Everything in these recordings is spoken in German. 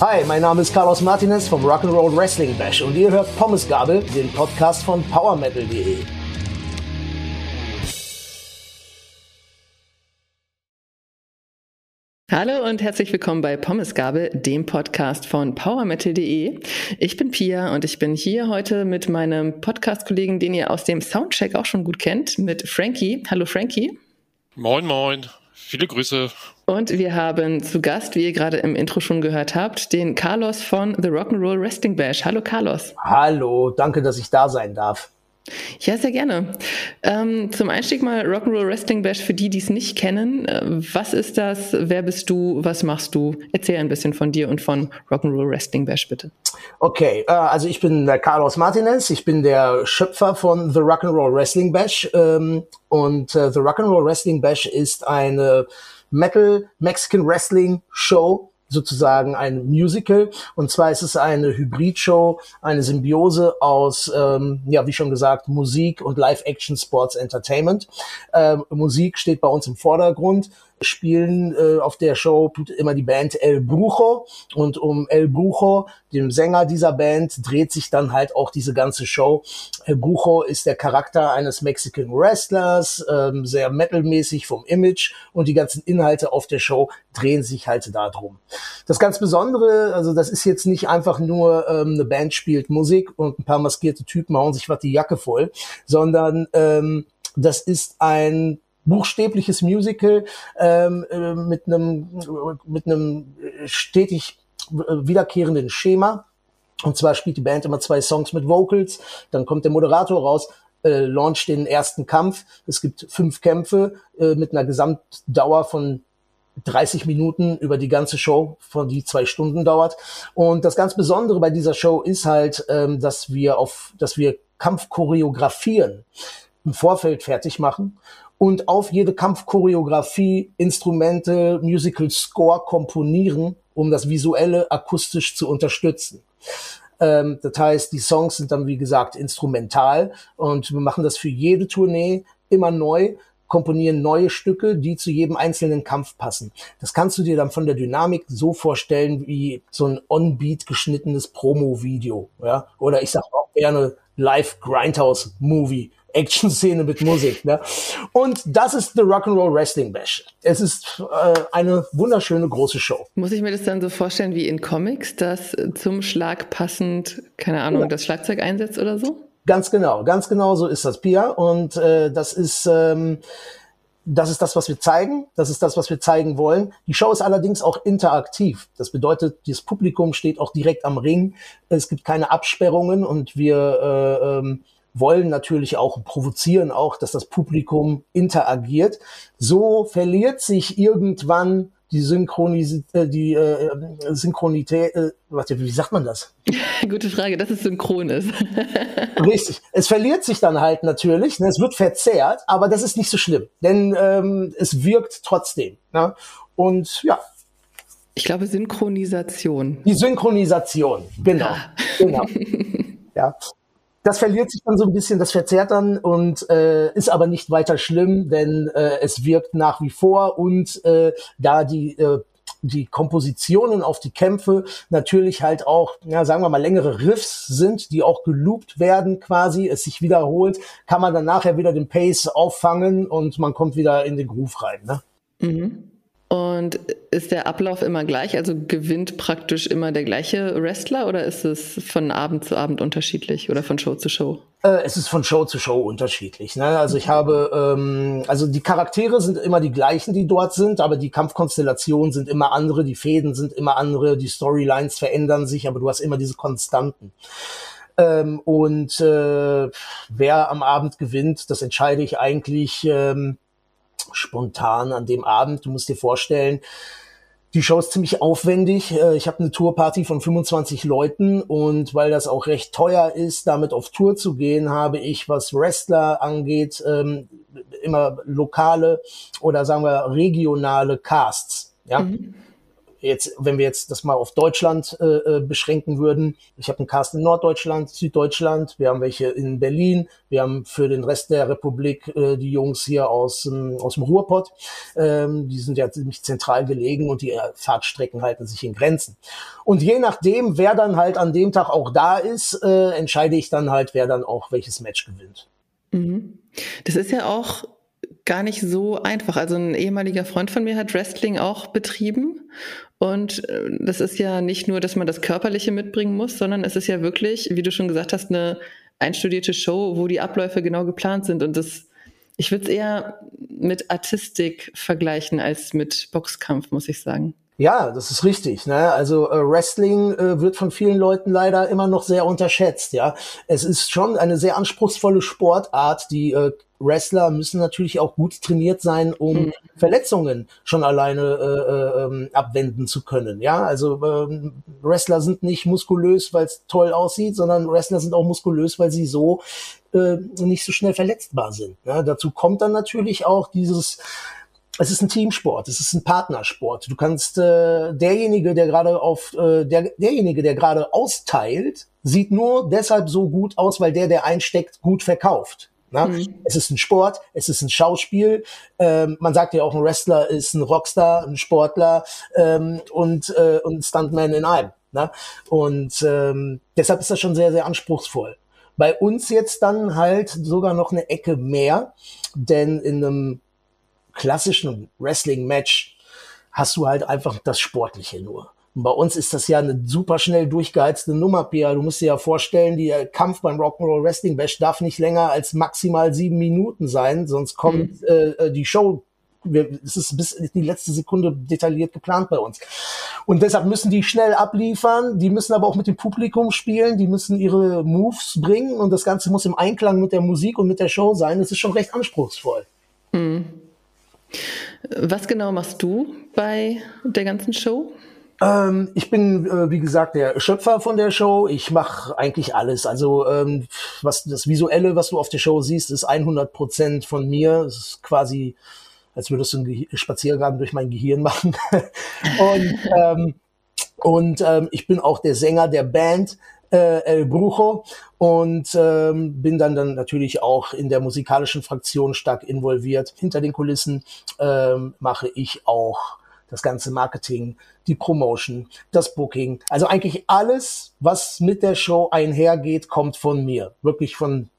Hi, mein Name ist Carlos Martinez vom Rock'n'Roll Wrestling Bash und ihr hört Pommesgabel, den Podcast von PowerMetal.de. Hallo und herzlich willkommen bei Pommesgabel, dem Podcast von PowerMetal.de. Ich bin Pia und ich bin hier heute mit meinem Podcast-Kollegen, den ihr aus dem Soundcheck auch schon gut kennt, mit Frankie. Hallo Frankie. Moin, moin. Viele Grüße. Und wir haben zu Gast, wie ihr gerade im Intro schon gehört habt, den Carlos von The Rock'n'Roll Wrestling Bash. Hallo Carlos. Hallo, danke, dass ich da sein darf. Ja, sehr gerne. Ähm, zum Einstieg mal Rock'n'Roll Wrestling Bash für die, die es nicht kennen. Äh, was ist das? Wer bist du? Was machst du? Erzähl ein bisschen von dir und von Rock'n'Roll Wrestling Bash, bitte. Okay, äh, also ich bin der Carlos Martinez. Ich bin der Schöpfer von The Rock'n'Roll Wrestling Bash. Ähm, und äh, The Rock'n'Roll Wrestling Bash ist eine Metal Mexican Wrestling Show sozusagen ein Musical. Und zwar ist es eine Hybridshow, eine Symbiose aus, ähm, ja, wie schon gesagt, Musik und Live-Action Sports Entertainment. Ähm, Musik steht bei uns im Vordergrund spielen äh, auf der Show immer die Band El Brujo und um El Brujo, dem Sänger dieser Band, dreht sich dann halt auch diese ganze Show. El Brujo ist der Charakter eines Mexican Wrestlers, ähm, sehr metalmäßig vom Image und die ganzen Inhalte auf der Show drehen sich halt darum. Das ganz Besondere, also das ist jetzt nicht einfach nur ähm, eine Band spielt Musik und ein paar maskierte Typen hauen sich was die Jacke voll, sondern ähm, das ist ein buchstäbliches Musical ähm, äh, mit einem mit einem stetig wiederkehrenden Schema. Und zwar spielt die Band immer zwei Songs mit Vocals, dann kommt der Moderator raus, äh, launcht den ersten Kampf. Es gibt fünf Kämpfe äh, mit einer Gesamtdauer von 30 Minuten über die ganze Show, von die zwei Stunden dauert. Und das ganz Besondere bei dieser Show ist halt, ähm, dass wir auf, dass wir Kampfchoreografien im Vorfeld fertig machen und auf jede Kampfchoreografie Instrumente, Musical Score komponieren, um das visuelle akustisch zu unterstützen. Ähm, das heißt, die Songs sind dann, wie gesagt, instrumental und wir machen das für jede Tournee immer neu, komponieren neue Stücke, die zu jedem einzelnen Kampf passen. Das kannst du dir dann von der Dynamik so vorstellen wie so ein on-beat geschnittenes Promo-Video, ja, oder ich sag auch gerne Live Grindhouse Movie Action-Szene mit Musik. Ne? Und das ist The Rock'n'Roll Wrestling Bash. Es ist äh, eine wunderschöne große Show. Muss ich mir das dann so vorstellen wie in Comics, dass zum Schlag passend, keine Ahnung, ja. das Schlagzeug einsetzt oder so? Ganz genau, ganz genau so ist das, Pia. Und äh, das ist ähm, das ist das, was wir zeigen. Das ist das, was wir zeigen wollen. Die Show ist allerdings auch interaktiv. Das bedeutet, das Publikum steht auch direkt am Ring. Es gibt keine Absperrungen und wir äh, ähm, wollen natürlich auch provozieren auch, dass das Publikum interagiert. So verliert sich irgendwann die Synchronis äh, die äh, Synchronität, äh, warte, wie sagt man das? Gute Frage, dass es synchron ist. Richtig. Es verliert sich dann halt natürlich, ne? es wird verzerrt, aber das ist nicht so schlimm, denn ähm, es wirkt trotzdem. Ne? Und ja. Ich glaube Synchronisation. Die Synchronisation, genau. Ja. genau. ja das verliert sich dann so ein bisschen, das verzerrt dann und äh, ist aber nicht weiter schlimm, denn äh, es wirkt nach wie vor und äh, da die äh, die Kompositionen auf die Kämpfe natürlich halt auch, ja, sagen wir mal, längere Riffs sind, die auch geloopt werden quasi, es sich wiederholt, kann man dann nachher wieder den Pace auffangen und man kommt wieder in den Groove rein. Ne? Mhm. Und ist der Ablauf immer gleich? Also gewinnt praktisch immer der gleiche Wrestler oder ist es von Abend zu Abend unterschiedlich oder von Show zu Show? Äh, es ist von Show zu Show unterschiedlich. Ne? Also ich habe, ähm, also die Charaktere sind immer die gleichen, die dort sind, aber die Kampfkonstellationen sind immer andere, die Fäden sind immer andere, die Storylines verändern sich, aber du hast immer diese Konstanten. Ähm, und äh, wer am Abend gewinnt, das entscheide ich eigentlich ähm, spontan an dem Abend. Du musst dir vorstellen, die Show ist ziemlich aufwendig. Äh, ich habe eine Tourparty von 25 Leuten und weil das auch recht teuer ist, damit auf Tour zu gehen, habe ich, was Wrestler angeht, ähm, immer lokale oder sagen wir regionale Casts. Ja. Mhm. Jetzt, wenn wir jetzt das mal auf Deutschland äh, äh beschränken würden, ich habe einen Cast in Norddeutschland, Süddeutschland, wir haben welche in Berlin, wir haben für den Rest der Republik äh, die Jungs hier aus, ähm, aus dem Ruhrpott, ähm, die sind ja ziemlich zentral gelegen und die äh, Fahrtstrecken halten sich in Grenzen. Und je nachdem, wer dann halt an dem Tag auch da ist, äh, entscheide ich dann halt, wer dann auch welches Match gewinnt. Mhm. Das ist ja auch gar nicht so einfach. Also ein ehemaliger Freund von mir hat Wrestling auch betrieben. Und äh, das ist ja nicht nur, dass man das Körperliche mitbringen muss, sondern es ist ja wirklich, wie du schon gesagt hast, eine einstudierte Show, wo die Abläufe genau geplant sind. Und das, ich würde es eher mit Artistik vergleichen als mit Boxkampf, muss ich sagen. Ja, das ist richtig. Ne? Also äh, Wrestling äh, wird von vielen Leuten leider immer noch sehr unterschätzt. Ja, es ist schon eine sehr anspruchsvolle Sportart. Die äh, Wrestler müssen natürlich auch gut trainiert sein, um mhm. Verletzungen schon alleine äh, äh, ähm, abwenden zu können. Ja, also ähm, Wrestler sind nicht muskulös, weil es toll aussieht, sondern Wrestler sind auch muskulös, weil sie so äh, nicht so schnell verletzbar sind. Ja? Dazu kommt dann natürlich auch dieses es ist ein Teamsport, es ist ein Partnersport. Du kannst äh, derjenige, der gerade auf äh, der derjenige, der gerade austeilt, sieht nur deshalb so gut aus, weil der, der einsteckt, gut verkauft. Na? Mhm. Es ist ein Sport, es ist ein Schauspiel. Ähm, man sagt ja auch, ein Wrestler ist ein Rockstar, ein Sportler ähm, und äh, und Stuntman in einem. Na? Und ähm, deshalb ist das schon sehr, sehr anspruchsvoll. Bei uns jetzt dann halt sogar noch eine Ecke mehr, denn in einem klassischen Wrestling-Match hast du halt einfach das Sportliche nur. Und bei uns ist das ja eine super schnell durchgeheizte Nummer, Pia. Du musst dir ja vorstellen, der Kampf beim Rock'n'Roll Wrestling Bash darf nicht länger als maximal sieben Minuten sein, sonst kommt mhm. äh, die Show es ist bis in die letzte Sekunde detailliert geplant bei uns. Und deshalb müssen die schnell abliefern, die müssen aber auch mit dem Publikum spielen, die müssen ihre Moves bringen und das Ganze muss im Einklang mit der Musik und mit der Show sein. Das ist schon recht anspruchsvoll. Mhm. Was genau machst du bei der ganzen Show? Ähm, ich bin, äh, wie gesagt, der Schöpfer von der Show. Ich mache eigentlich alles. Also ähm, was das Visuelle, was du auf der Show siehst, ist 100 Prozent von mir. Es ist quasi, als würdest du einen Ge Spaziergang durch mein Gehirn machen. und ähm, und ähm, ich bin auch der Sänger der Band äh, El Brujo und ähm, bin dann, dann natürlich auch in der musikalischen Fraktion stark involviert. Hinter den Kulissen ähm, mache ich auch das ganze Marketing, die Promotion, das Booking. Also eigentlich alles, was mit der Show einhergeht, kommt von mir. Wirklich von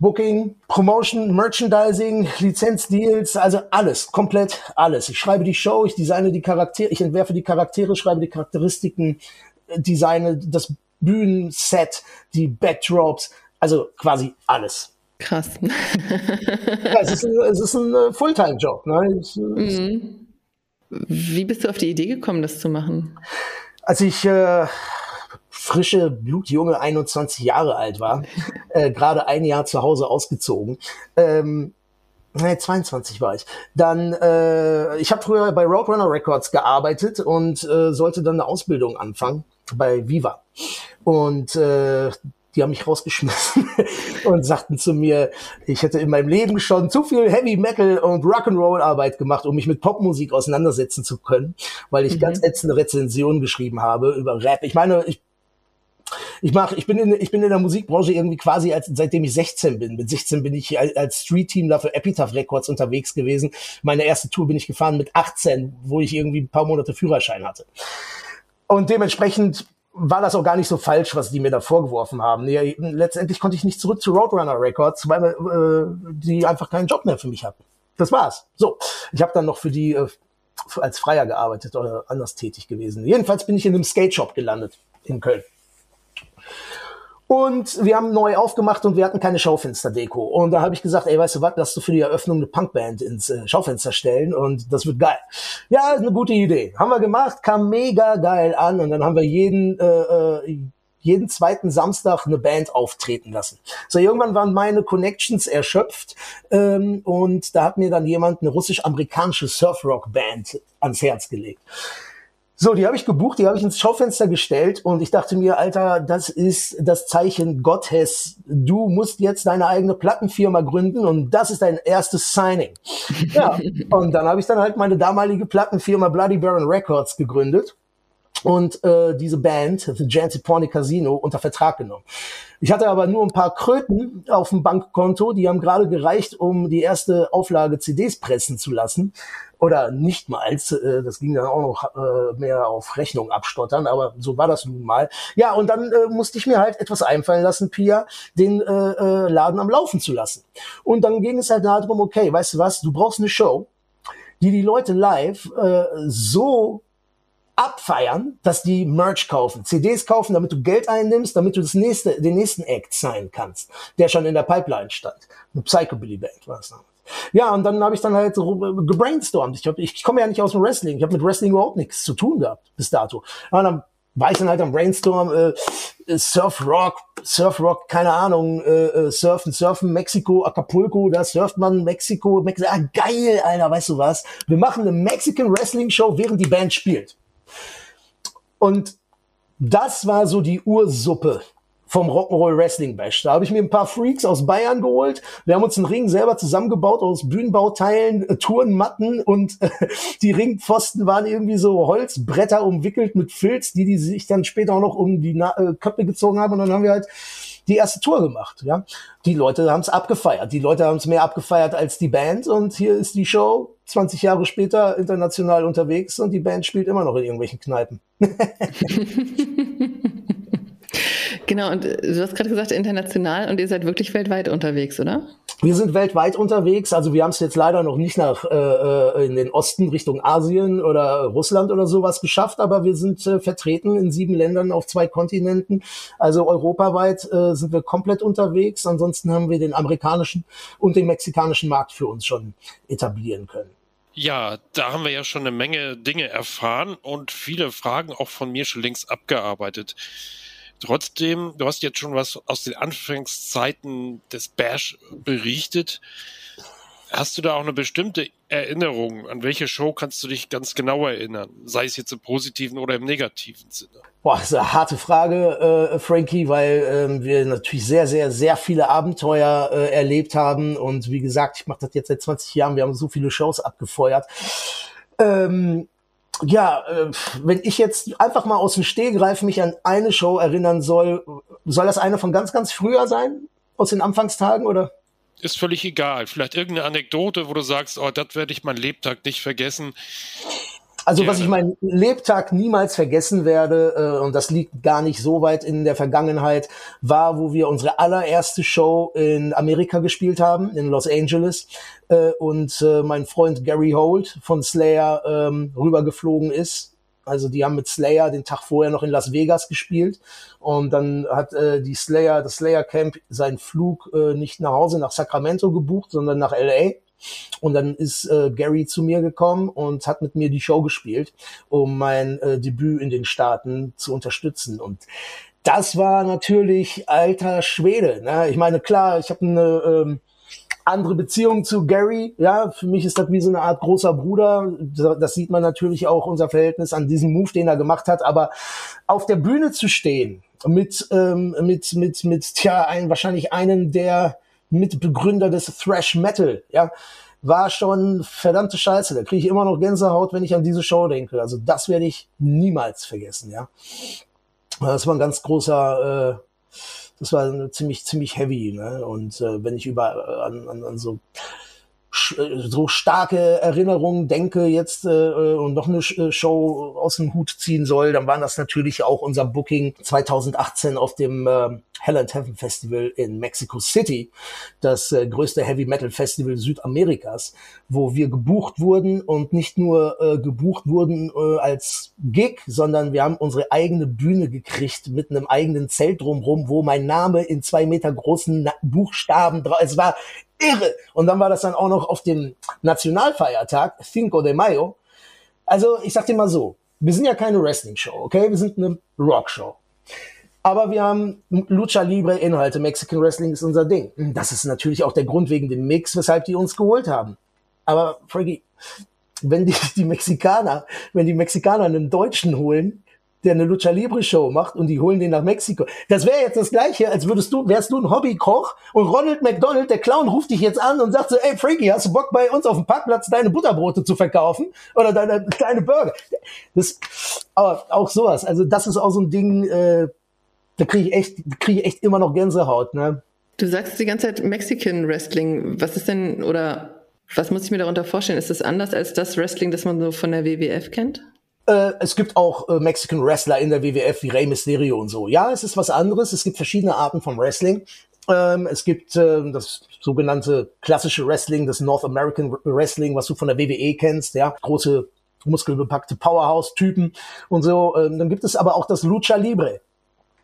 Booking, Promotion, Merchandising, Lizenzdeals, also alles, komplett alles. Ich schreibe die Show, ich designe die Charaktere, ich entwerfe die Charaktere, schreibe die Charakteristiken, äh, designe das Bühnenset, die Backdrops, also quasi alles. Krass. ja, es ist ein, es ist ein äh, Fulltime-Job. Ne? Mhm. Wie bist du auf die Idee gekommen, das zu machen? Als ich äh, frische, blutjunge 21 Jahre alt war, äh, gerade ein Jahr zu Hause ausgezogen, ähm, Nee, 22 war ich. Dann, äh, ich habe früher bei Roadrunner Records gearbeitet und äh, sollte dann eine Ausbildung anfangen bei Viva. Und äh, die haben mich rausgeschmissen und sagten zu mir, ich hätte in meinem Leben schon zu viel Heavy Metal und Rock'n'Roll Arbeit gemacht, um mich mit Popmusik auseinandersetzen zu können, weil ich mhm. ganz ätzende Rezensionen geschrieben habe über Rap. Ich meine, ich ich mache, ich bin in, ich bin in der Musikbranche irgendwie quasi als, seitdem ich 16 bin. Mit 16 bin ich als Street-Teamler für Epitaph Records unterwegs gewesen. Meine erste Tour bin ich gefahren mit 18, wo ich irgendwie ein paar Monate Führerschein hatte. Und dementsprechend war das auch gar nicht so falsch, was die mir da vorgeworfen haben. Nee, letztendlich konnte ich nicht zurück zu Roadrunner Records, weil äh, die einfach keinen Job mehr für mich hatten. Das war's. So, ich habe dann noch für die äh, als Freier gearbeitet oder anders tätig gewesen. Jedenfalls bin ich in einem Skate Shop gelandet in Köln. Und wir haben neu aufgemacht und wir hatten keine Schaufensterdeko. Und da habe ich gesagt, ey, weißt du was, lass du für die Eröffnung eine Punkband ins äh, Schaufenster stellen und das wird geil. Ja, ist eine gute Idee. Haben wir gemacht, kam mega geil an und dann haben wir jeden, äh, äh, jeden zweiten Samstag eine Band auftreten lassen. So, irgendwann waren meine Connections erschöpft ähm, und da hat mir dann jemand eine russisch-amerikanische Surfrock-Band ans Herz gelegt. So, die habe ich gebucht, die habe ich ins Schaufenster gestellt und ich dachte mir, Alter, das ist das Zeichen Gottes. Du musst jetzt deine eigene Plattenfirma gründen und das ist dein erstes Signing. Ja, und dann habe ich dann halt meine damalige Plattenfirma Bloody Baron Records gegründet und äh, diese Band, The Janty Porny Casino, unter Vertrag genommen. Ich hatte aber nur ein paar Kröten auf dem Bankkonto, die haben gerade gereicht, um die erste Auflage CDs pressen zu lassen. Oder nicht mal, äh, das ging dann auch noch äh, mehr auf Rechnung abstottern, aber so war das nun mal. Ja, und dann äh, musste ich mir halt etwas einfallen lassen, Pia, den äh, äh, Laden am Laufen zu lassen. Und dann ging es halt darum, okay, weißt du was, du brauchst eine Show, die die Leute live äh, so abfeiern, dass die Merch kaufen, CDs kaufen, damit du Geld einnimmst, damit du das nächste, den nächsten Act sein kannst, der schon in der Pipeline stand. Eine Psychobilly Band war es damals. Ja, und dann habe ich dann halt so gebrainstormt. Ich, hab, ich komme ja nicht aus dem Wrestling. Ich habe mit Wrestling überhaupt nichts zu tun gehabt bis dato. Und dann war ich dann halt am Brainstorm, äh, Surf Rock, Surf Rock, keine Ahnung, äh, äh, Surfen, Surfen, Mexiko, Acapulco, da surft man Mexiko, Mexiko, ah, geil, Alter, weißt du was? Wir machen eine Mexican Wrestling Show, während die Band spielt. Und das war so die Ursuppe vom Rock'n'Roll Wrestling Bash. Da habe ich mir ein paar Freaks aus Bayern geholt. Wir haben uns einen Ring selber zusammengebaut aus Bühnenbauteilen, äh, Turnmatten und äh, die Ringpfosten waren irgendwie so Holzbretter umwickelt mit Filz, die die sich dann später auch noch um die Na äh, Köpfe gezogen haben und dann haben wir halt die erste Tour gemacht. Ja, die Leute haben es abgefeiert. Die Leute haben es mehr abgefeiert als die Band und hier ist die Show 20 Jahre später international unterwegs und die Band spielt immer noch in irgendwelchen Kneipen. genau, und du hast gerade gesagt, international und ihr seid wirklich weltweit unterwegs, oder? Wir sind weltweit unterwegs, also wir haben es jetzt leider noch nicht nach äh, äh, in den Osten Richtung Asien oder Russland oder sowas geschafft, aber wir sind äh, vertreten in sieben Ländern auf zwei Kontinenten. Also europaweit äh, sind wir komplett unterwegs. Ansonsten haben wir den amerikanischen und den mexikanischen Markt für uns schon etablieren können. Ja, da haben wir ja schon eine Menge Dinge erfahren und viele Fragen auch von mir schon längst abgearbeitet. Trotzdem, du hast jetzt schon was aus den Anfangszeiten des Bash berichtet. Hast du da auch eine bestimmte Erinnerung? An welche Show kannst du dich ganz genau erinnern? Sei es jetzt im positiven oder im negativen Sinne? Boah, das ist eine harte Frage, äh, Frankie, weil ähm, wir natürlich sehr, sehr, sehr viele Abenteuer äh, erlebt haben. Und wie gesagt, ich mache das jetzt seit 20 Jahren. Wir haben so viele Shows abgefeuert. Ähm, ja, äh, wenn ich jetzt einfach mal aus dem Stehgreif mich an eine Show erinnern soll, soll das eine von ganz, ganz früher sein? Aus den Anfangstagen oder? Ist völlig egal. Vielleicht irgendeine Anekdote, wo du sagst, oh, das werde ich mein Lebtag nicht vergessen. Also was ich meinen Lebtag niemals vergessen werde, äh, und das liegt gar nicht so weit in der Vergangenheit, war, wo wir unsere allererste Show in Amerika gespielt haben, in Los Angeles, äh, und äh, mein Freund Gary Holt von Slayer ähm, rübergeflogen ist. Also die haben mit Slayer den Tag vorher noch in Las Vegas gespielt. Und dann hat äh, die Slayer, das Slayer Camp seinen Flug äh, nicht nach Hause nach Sacramento gebucht, sondern nach LA und dann ist äh, Gary zu mir gekommen und hat mit mir die Show gespielt, um mein äh, Debüt in den Staaten zu unterstützen. Und das war natürlich alter Schwede. Ne? Ich meine, klar, ich habe eine ähm, andere Beziehung zu Gary. Ja, für mich ist das wie so eine Art großer Bruder. Das sieht man natürlich auch unser Verhältnis an diesem Move, den er gemacht hat. Aber auf der Bühne zu stehen mit ähm, mit mit mit tja, ein, wahrscheinlich einen der Mitbegründer des Thrash Metal, ja, war schon verdammte Scheiße. Da kriege ich immer noch Gänsehaut, wenn ich an diese Show denke. Also das werde ich niemals vergessen, ja. Das war ein ganz großer, äh, das war ziemlich, ziemlich heavy, ne? Und äh, wenn ich über äh, an, an, an so so starke Erinnerungen denke jetzt äh, äh und noch eine äh, Show aus dem Hut ziehen soll, dann war das natürlich auch unser Booking 2018 auf dem äh, Hell and Heaven Festival in Mexico City, das äh, größte Heavy Metal Festival Südamerikas, wo wir gebucht wurden und nicht nur äh, gebucht wurden äh, als Gig, sondern wir haben unsere eigene Bühne gekriegt mit einem eigenen Zelt drumherum, wo mein Name in zwei Meter großen Buchstaben drauf. Es war irre. Und dann war das dann auch noch auf dem Nationalfeiertag, Cinco de Mayo. Also ich sag dir mal so, wir sind ja keine Wrestling-Show, okay? Wir sind eine Rock-Show. Aber wir haben Lucha Libre Inhalte. Mexican Wrestling ist unser Ding. Das ist natürlich auch der Grund wegen dem Mix, weshalb die uns geholt haben. Aber Frankie, wenn die, die Mexikaner, wenn die Mexikaner einen Deutschen holen, der eine Lucha Libre Show macht und die holen den nach Mexiko. Das wäre jetzt das Gleiche, als würdest du, wärst du ein Hobbykoch und Ronald McDonald, der Clown, ruft dich jetzt an und sagt so, ey Frankie, hast du Bock bei uns auf dem Parkplatz deine Butterbrote zu verkaufen oder deine, deine Burger? Das, aber auch sowas. Also das ist auch so ein Ding, äh, da kriege ich echt, kriege ich echt immer noch Gänsehaut, ne? Du sagst die ganze Zeit Mexican Wrestling. Was ist denn, oder was muss ich mir darunter vorstellen? Ist das anders als das Wrestling, das man so von der WWF kennt? Äh, es gibt auch äh, Mexican Wrestler in der WWF wie Rey Mysterio und so. Ja, es ist was anderes. Es gibt verschiedene Arten von Wrestling. Ähm, es gibt äh, das sogenannte klassische Wrestling, das North American Wrestling, was du von der WWE kennst, ja, große muskelbepackte Powerhouse-Typen und so. Ähm, dann gibt es aber auch das Lucha Libre.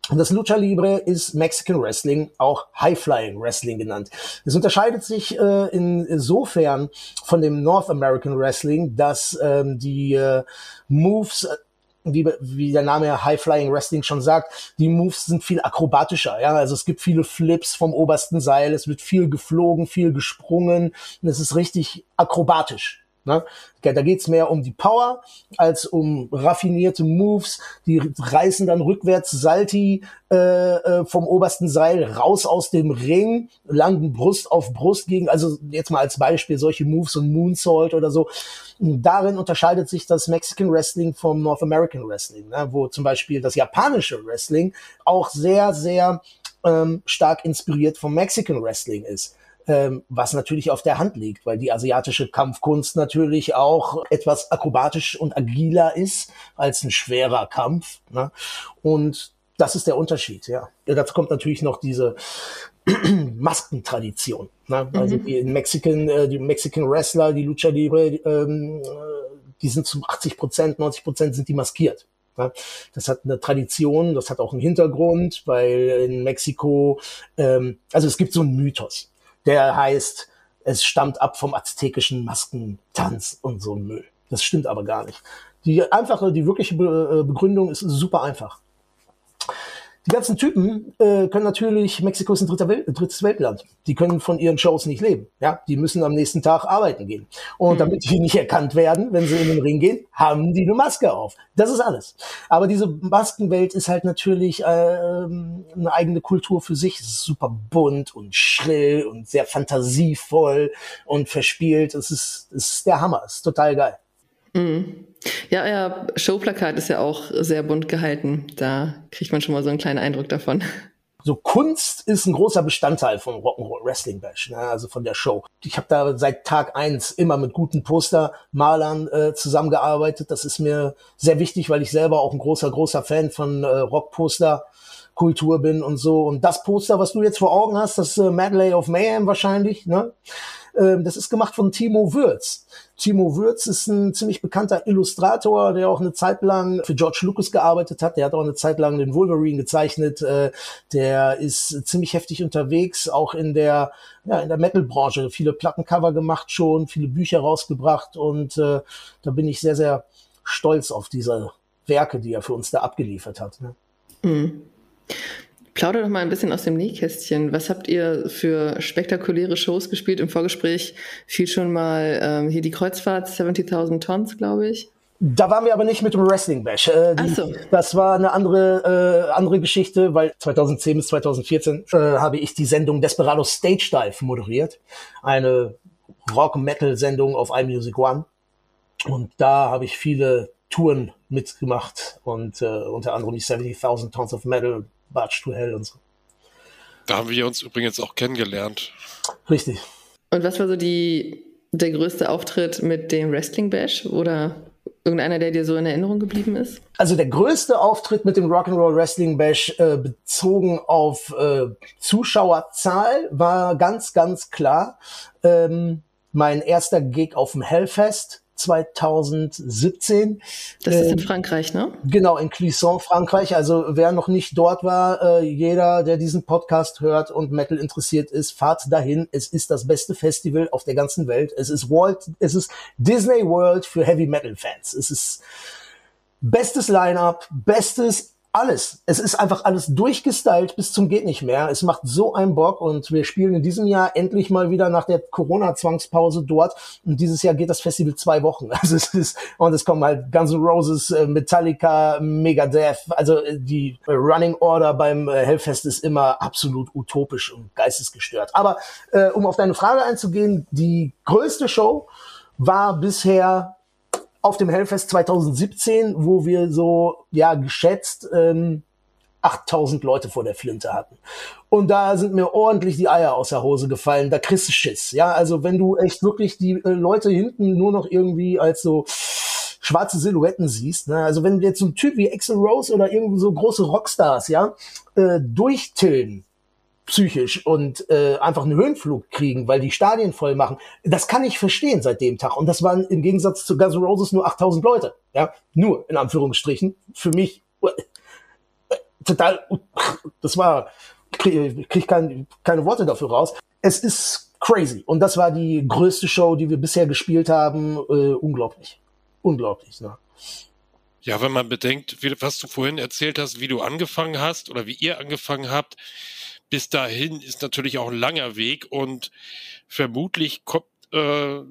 Und das Lucha Libre ist Mexican Wrestling, auch High-Flying Wrestling genannt. Es unterscheidet sich äh, insofern von dem North American Wrestling, dass ähm, die äh, Moves äh, wie, wie der Name High Flying Wrestling schon sagt, die Moves sind viel akrobatischer. Ja, also es gibt viele Flips vom obersten Seil, es wird viel geflogen, viel gesprungen und es ist richtig akrobatisch. Ne? Da geht's mehr um die Power als um raffinierte Moves. Die reißen dann rückwärts Salti äh, äh, vom obersten Seil raus aus dem Ring, landen Brust auf Brust gegen, also jetzt mal als Beispiel solche Moves und Moonsault oder so. Darin unterscheidet sich das Mexican Wrestling vom North American Wrestling, ne? wo zum Beispiel das japanische Wrestling auch sehr, sehr ähm, stark inspiriert vom Mexican Wrestling ist ähm, was natürlich auf der Hand liegt, weil die asiatische Kampfkunst natürlich auch etwas akrobatisch und agiler ist als ein schwerer Kampf. Ne? Und das ist der Unterschied, ja. Dazu kommt natürlich noch diese Maskentradition. Ne? Also mhm. die Mexican, äh, die Mexican Wrestler, die Lucha Libre, ähm, die sind zu 80 Prozent, 90 Prozent sind die maskiert. Ne? Das hat eine Tradition, das hat auch einen Hintergrund, weil in Mexiko, ähm, also es gibt so einen Mythos der heißt, es stammt ab vom aztekischen Maskentanz und so Müll. Das stimmt aber gar nicht. Die einfache, die wirkliche äh, Begründung ist super einfach. Die ganzen Typen äh, können natürlich, Mexiko ist ein dritter Welt, drittes Weltland. Die können von ihren Shows nicht leben. Ja, die müssen am nächsten Tag arbeiten gehen. Und mhm. damit die nicht erkannt werden, wenn sie in den Ring gehen, haben die eine Maske auf. Das ist alles. Aber diese Maskenwelt ist halt natürlich äh, eine eigene Kultur für sich. Es ist super bunt und schrill und sehr fantasievoll und verspielt. Es ist, es ist der Hammer. Es ist total geil. Mhm. Ja, euer Showplakat ist ja auch sehr bunt gehalten. Da kriegt man schon mal so einen kleinen Eindruck davon. So Kunst ist ein großer Bestandteil von Rock'n'Roll Wrestling Bash, ne? also von der Show. Ich habe da seit Tag eins immer mit guten Postermalern äh, zusammengearbeitet. Das ist mir sehr wichtig, weil ich selber auch ein großer, großer Fan von äh, Rockposter Kultur bin und so. Und das Poster, was du jetzt vor Augen hast, das äh, Medley of Mayhem wahrscheinlich, ne? Ähm, das ist gemacht von Timo Würz. Timo Würz ist ein ziemlich bekannter Illustrator, der auch eine Zeit lang für George Lucas gearbeitet hat. Der hat auch eine Zeit lang den Wolverine gezeichnet. Äh, der ist ziemlich heftig unterwegs, auch in der, ja, in der Metal-Branche. Viele Plattencover gemacht schon, viele Bücher rausgebracht und äh, da bin ich sehr, sehr stolz auf diese Werke, die er für uns da abgeliefert hat. Ne? Mhm. Plauder doch mal ein bisschen aus dem Nähkästchen. Was habt ihr für spektakuläre Shows gespielt? Im Vorgespräch fiel schon mal ähm, hier die Kreuzfahrt 70.000 Tons, glaube ich. Da waren wir aber nicht mit dem Wrestling Bash. Äh, die, so. Das war eine andere, äh, andere Geschichte, weil 2010 bis 2014 äh, habe ich die Sendung Desperado Stage Dive moderiert. Eine Rock-Metal-Sendung auf iMusic One. Und da habe ich viele Touren mitgemacht und äh, unter anderem die 70.000 Tons of Metal, Barge to Hell und so. Da haben wir uns übrigens auch kennengelernt. Richtig. Und was war so die, der größte Auftritt mit dem Wrestling Bash oder irgendeiner, der dir so in Erinnerung geblieben ist? Also der größte Auftritt mit dem Rock'n'Roll Wrestling Bash äh, bezogen auf äh, Zuschauerzahl war ganz, ganz klar ähm, mein erster Gig auf dem Hellfest 2017. Das ist in ähm, Frankreich, ne? Genau, in Clisson, Frankreich. Also wer noch nicht dort war, äh, jeder, der diesen Podcast hört und Metal interessiert ist, fahrt dahin. Es ist das beste Festival auf der ganzen Welt. Es ist Walt, es ist Disney World für Heavy Metal Fans. Es ist bestes Line-up, bestes alles. Es ist einfach alles durchgestylt bis zum geht nicht mehr. Es macht so einen Bock und wir spielen in diesem Jahr endlich mal wieder nach der Corona-Zwangspause dort. Und dieses Jahr geht das Festival zwei Wochen. Also es ist, und es kommen halt Guns N' Roses, äh, Metallica, Megadeth. Also äh, die Running Order beim äh, Hellfest ist immer absolut utopisch und geistesgestört. Aber äh, um auf deine Frage einzugehen, die größte Show war bisher auf dem Hellfest 2017, wo wir so, ja, geschätzt ähm, 8000 Leute vor der Flinte hatten. Und da sind mir ordentlich die Eier aus der Hose gefallen. Da kriegst du Schiss. Ja, also wenn du echt wirklich die äh, Leute hinten nur noch irgendwie als so schwarze Silhouetten siehst, ne? also wenn jetzt so ein Typ wie Axel Rose oder irgendwie so große Rockstars, ja, äh, durchtillen, psychisch und äh, einfach einen Höhenflug kriegen, weil die Stadien voll machen. Das kann ich verstehen seit dem Tag. Und das waren im Gegensatz zu Guns N' Roses nur 8000 Leute. Ja, nur in Anführungsstrichen. Für mich total, das war, kriege krieg kein, keine Worte dafür raus. Es ist crazy. Und das war die größte Show, die wir bisher gespielt haben. Äh, unglaublich. Unglaublich. Ne? Ja, wenn man bedenkt, wie, was du vorhin erzählt hast, wie du angefangen hast oder wie ihr angefangen habt, bis dahin ist natürlich auch ein langer Weg und vermutlich kommt, äh,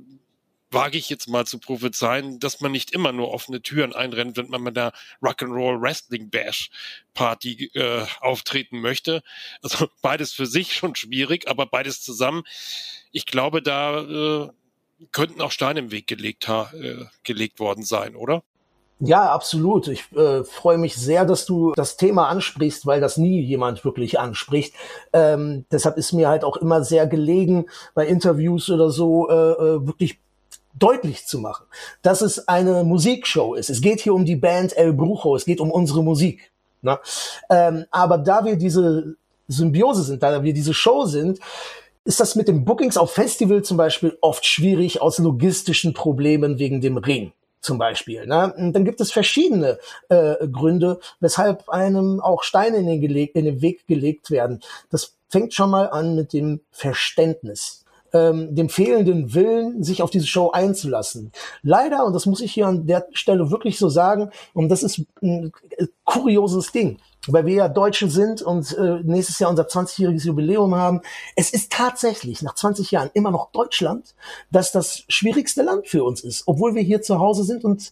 wage ich jetzt mal zu prophezeien, dass man nicht immer nur offene Türen einrennt, wenn man mit der Rock'n'Roll Wrestling Bash Party äh, auftreten möchte. Also beides für sich schon schwierig, aber beides zusammen. Ich glaube, da äh, könnten auch Steine im Weg gelegt, äh, gelegt worden sein, oder? Ja, absolut. Ich äh, freue mich sehr, dass du das Thema ansprichst, weil das nie jemand wirklich anspricht. Ähm, deshalb ist mir halt auch immer sehr gelegen, bei Interviews oder so äh, äh, wirklich deutlich zu machen, dass es eine Musikshow ist. Es geht hier um die Band El Brujo, es geht um unsere Musik. Ne? Ähm, aber da wir diese Symbiose sind, da wir diese Show sind, ist das mit den Bookings auf Festival zum Beispiel oft schwierig aus logistischen Problemen wegen dem Ring zum Beispiel. Ne? Dann gibt es verschiedene äh, Gründe, weshalb einem auch Steine in den, in den Weg gelegt werden. Das fängt schon mal an mit dem Verständnis ähm, dem fehlenden Willen, sich auf diese Show einzulassen. Leider, und das muss ich hier an der Stelle wirklich so sagen, und das ist ein kurioses Ding, weil wir ja Deutsche sind und äh, nächstes Jahr unser 20-jähriges Jubiläum haben. Es ist tatsächlich nach 20 Jahren immer noch Deutschland, das das schwierigste Land für uns ist, obwohl wir hier zu Hause sind und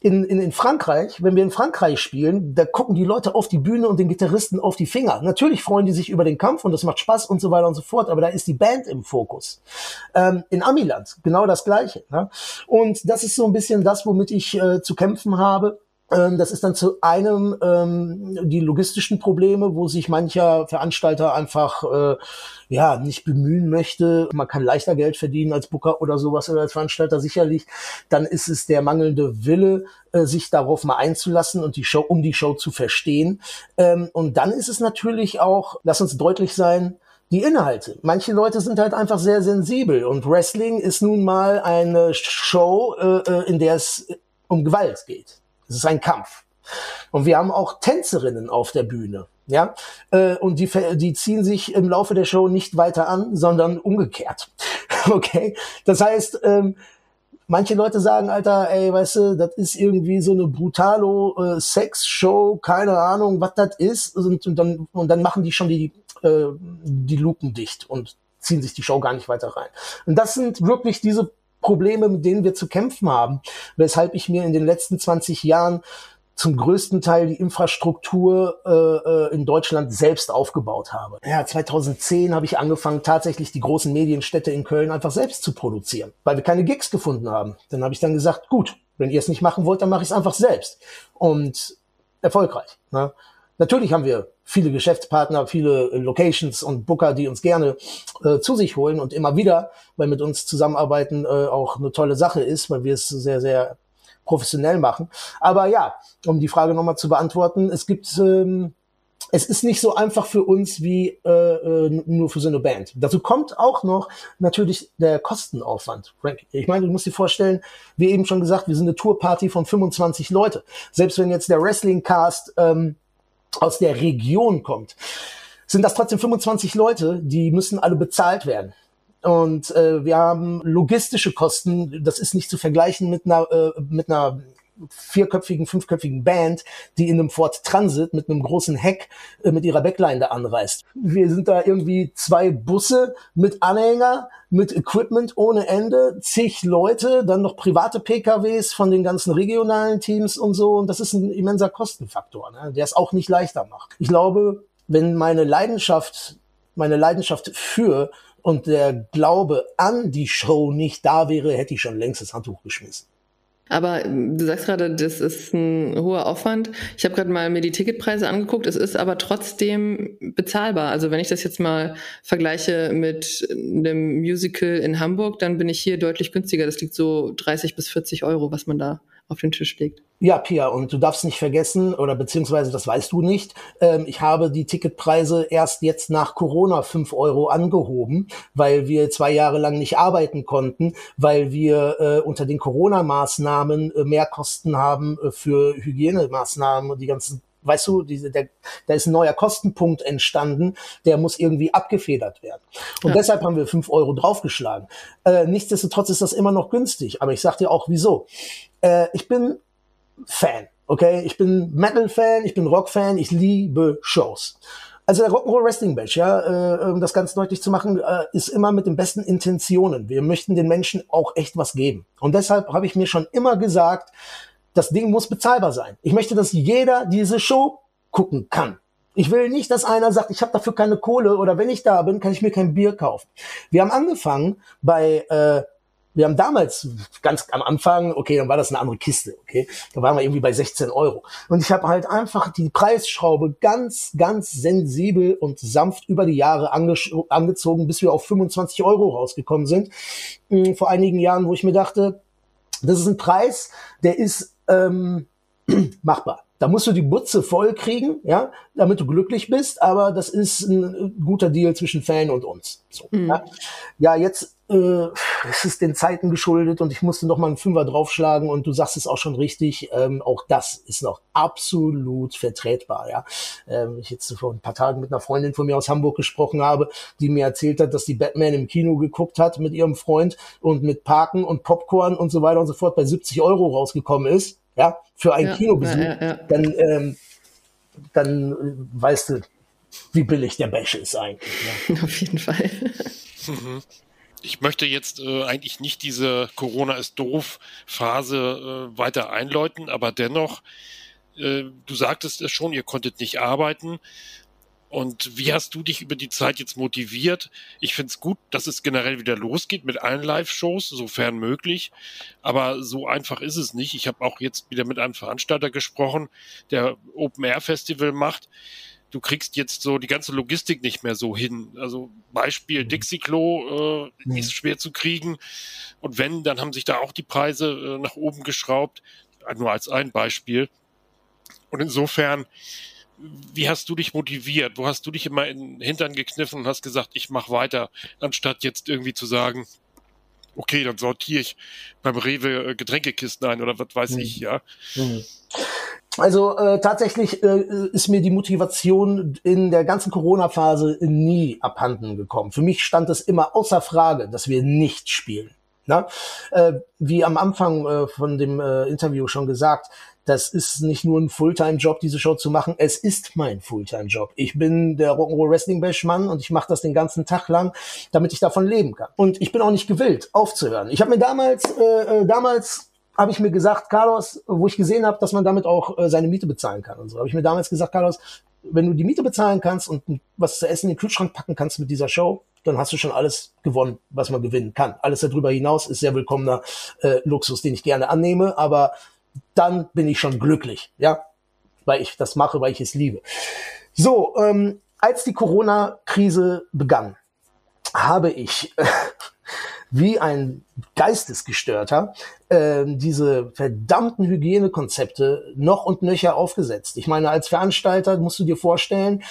in, in, in Frankreich, wenn wir in Frankreich spielen, da gucken die Leute auf die Bühne und den Gitarristen auf die Finger. Natürlich freuen die sich über den Kampf und das macht Spaß und so weiter und so fort, aber da ist die Band im Fokus. Ähm, in Amiland genau das Gleiche. Ne? Und das ist so ein bisschen das, womit ich äh, zu kämpfen habe das ist dann zu einem ähm, die logistischen Probleme, wo sich mancher Veranstalter einfach äh, ja nicht bemühen möchte. Man kann leichter Geld verdienen als Booker oder sowas oder als Veranstalter sicherlich. Dann ist es der mangelnde Wille, äh, sich darauf mal einzulassen und die Show, um die Show zu verstehen. Ähm, und dann ist es natürlich auch, lass uns deutlich sein, die Inhalte. Manche Leute sind halt einfach sehr sensibel und Wrestling ist nun mal eine Show, äh, äh in der es um Gewalt geht. Es ist ein Kampf. Und wir haben auch Tänzerinnen auf der Bühne. Ja, äh, und die, die ziehen sich im Laufe der Show nicht weiter an, sondern umgekehrt. okay, das heißt, ähm, manche Leute sagen, Alter, ey, weißt du, das ist irgendwie so eine brutalo äh, Sex-Show, keine Ahnung, was das ist, und, und, dann und dann machen die schon die äh, die Lupen dicht und ziehen sich die Show gar nicht weiter rein. Und das sind wirklich diese Probleme, mit denen wir zu kämpfen haben, weshalb ich mir in den letzten 20 Jahren zum größten Teil die Infrastruktur äh, äh, in Deutschland selbst aufgebaut habe. Ja, 2010 habe ich angefangen, tatsächlich die großen Medienstädte in Köln einfach selbst zu produzieren, weil wir keine Gigs gefunden haben. Dann habe ich dann gesagt, gut, wenn ihr es nicht machen wollt, dann mache ich es einfach selbst. Und erfolgreich. Ne? Natürlich haben wir viele Geschäftspartner, viele Locations und Booker, die uns gerne äh, zu sich holen und immer wieder, weil mit uns zusammenarbeiten äh, auch eine tolle Sache ist, weil wir es sehr, sehr professionell machen. Aber ja, um die Frage nochmal zu beantworten, es gibt, ähm, es ist nicht so einfach für uns wie äh, äh, nur für so eine Band. Dazu kommt auch noch natürlich der Kostenaufwand. Frank, ich meine, du musst dir vorstellen, wie eben schon gesagt, wir sind eine Tourparty von 25 Leute. Selbst wenn jetzt der Wrestling-Cast ähm, aus der Region kommt, sind das trotzdem 25 Leute, die müssen alle bezahlt werden. Und äh, wir haben logistische Kosten, das ist nicht zu vergleichen mit einer, äh, mit einer vierköpfigen, fünfköpfigen Band, die in einem Ford Transit mit einem großen Heck äh, mit ihrer Backline da anreist. Wir sind da irgendwie zwei Busse mit Anhänger, mit Equipment ohne Ende, zig Leute, dann noch private PKWs von den ganzen regionalen Teams und so. Und das ist ein immenser Kostenfaktor, ne, der es auch nicht leichter macht. Ich glaube, wenn meine Leidenschaft, meine Leidenschaft für und der Glaube an die Show nicht da wäre, hätte ich schon längst das Handtuch geschmissen. Aber du sagst gerade, das ist ein hoher Aufwand. Ich habe gerade mal mir die Ticketpreise angeguckt. Es ist aber trotzdem bezahlbar. Also wenn ich das jetzt mal vergleiche mit einem Musical in Hamburg, dann bin ich hier deutlich günstiger. Das liegt so 30 bis 40 Euro, was man da auf den Tisch legt. Ja, Pia, und du darfst nicht vergessen, oder beziehungsweise das weißt du nicht, ähm, ich habe die Ticketpreise erst jetzt nach Corona fünf Euro angehoben, weil wir zwei Jahre lang nicht arbeiten konnten, weil wir äh, unter den Corona-Maßnahmen äh, mehr Kosten haben äh, für Hygienemaßnahmen und die ganzen weißt du, diese, der, da ist ein neuer Kostenpunkt entstanden, der muss irgendwie abgefedert werden. Und ja. deshalb haben wir fünf Euro draufgeschlagen. Äh, nichtsdestotrotz ist das immer noch günstig, aber ich sag dir auch wieso. Äh, ich bin Fan, okay? Ich bin Metal-Fan, ich bin Rock-Fan, ich liebe Shows. Also der Rock'n'Roll Wrestling Match, ja, äh, um das ganz deutlich zu machen, äh, ist immer mit den besten Intentionen. Wir möchten den Menschen auch echt was geben. Und deshalb habe ich mir schon immer gesagt, das Ding muss bezahlbar sein. Ich möchte, dass jeder diese Show gucken kann. Ich will nicht, dass einer sagt, ich habe dafür keine Kohle oder wenn ich da bin, kann ich mir kein Bier kaufen. Wir haben angefangen bei, äh, wir haben damals ganz am Anfang, okay, dann war das eine andere Kiste, okay, da waren wir irgendwie bei 16 Euro. Und ich habe halt einfach die Preisschraube ganz, ganz sensibel und sanft über die Jahre angezogen, bis wir auf 25 Euro rausgekommen sind. Hm, vor einigen Jahren, wo ich mir dachte, das ist ein Preis, der ist ähm, machbar. Da musst du die Butze voll kriegen, ja, damit du glücklich bist, aber das ist ein guter Deal zwischen Fan und uns. So, mhm. ja. ja, jetzt äh, es ist den Zeiten geschuldet und ich musste noch mal einen Fünfer draufschlagen und du sagst es auch schon richtig, ähm, auch das ist noch absolut vertretbar, ja. Ähm, ich jetzt vor ein paar Tagen mit einer Freundin von mir aus Hamburg gesprochen habe, die mir erzählt hat, dass die Batman im Kino geguckt hat mit ihrem Freund und mit Parken und Popcorn und so weiter und so fort bei 70 Euro rausgekommen ist ja, für einen ja, Kinobesuch, ja, ja, dann, ähm, dann äh, weißt du, wie billig der Bash ist eigentlich. Ne? Auf jeden Fall. Ich möchte jetzt äh, eigentlich nicht diese Corona ist doof Phase äh, weiter einläuten, aber dennoch, äh, du sagtest es schon, ihr konntet nicht arbeiten. Und wie hast du dich über die Zeit jetzt motiviert? Ich finde es gut, dass es generell wieder losgeht mit allen Live-Shows, sofern möglich. Aber so einfach ist es nicht. Ich habe auch jetzt wieder mit einem Veranstalter gesprochen, der Open Air Festival macht. Du kriegst jetzt so die ganze Logistik nicht mehr so hin. Also Beispiel mhm. Dixie-Klo äh, mhm. ist schwer zu kriegen. Und wenn, dann haben sich da auch die Preise äh, nach oben geschraubt. Nur als ein Beispiel. Und insofern wie hast du dich motiviert? Wo hast du dich immer in den Hintern gekniffen und hast gesagt, ich mache weiter, anstatt jetzt irgendwie zu sagen, okay, dann sortiere ich beim Rewe äh, Getränkekisten ein oder was weiß mhm. ich, ja. Mhm. Also äh, tatsächlich äh, ist mir die Motivation in der ganzen Corona-Phase nie abhanden gekommen. Für mich stand es immer außer Frage, dass wir nicht spielen. Na? Äh, wie am Anfang äh, von dem äh, Interview schon gesagt, das ist nicht nur ein Fulltime-Job, diese Show zu machen. Es ist mein Fulltime-Job. Ich bin der Rock'n'Roll Wrestling Bash Mann und ich mache das den ganzen Tag lang, damit ich davon leben kann. Und ich bin auch nicht gewillt, aufzuhören. Ich habe mir damals, äh, äh damals habe ich mir gesagt, Carlos, wo ich gesehen habe, dass man damit auch äh, seine Miete bezahlen kann und so, habe ich mir damals gesagt, Carlos, wenn du die Miete bezahlen kannst und was zu essen in den Kühlschrank packen kannst mit dieser Show, dann hast du schon alles gewonnen, was man gewinnen kann. Alles darüber hinaus ist sehr willkommener äh, Luxus, den ich gerne annehme, aber dann bin ich schon glücklich, ja, weil ich das mache, weil ich es liebe. So, ähm, als die Corona-Krise begann, habe ich wie ein Geistesgestörter äh, diese verdammten Hygienekonzepte noch und nöcher aufgesetzt. Ich meine, als Veranstalter musst du dir vorstellen,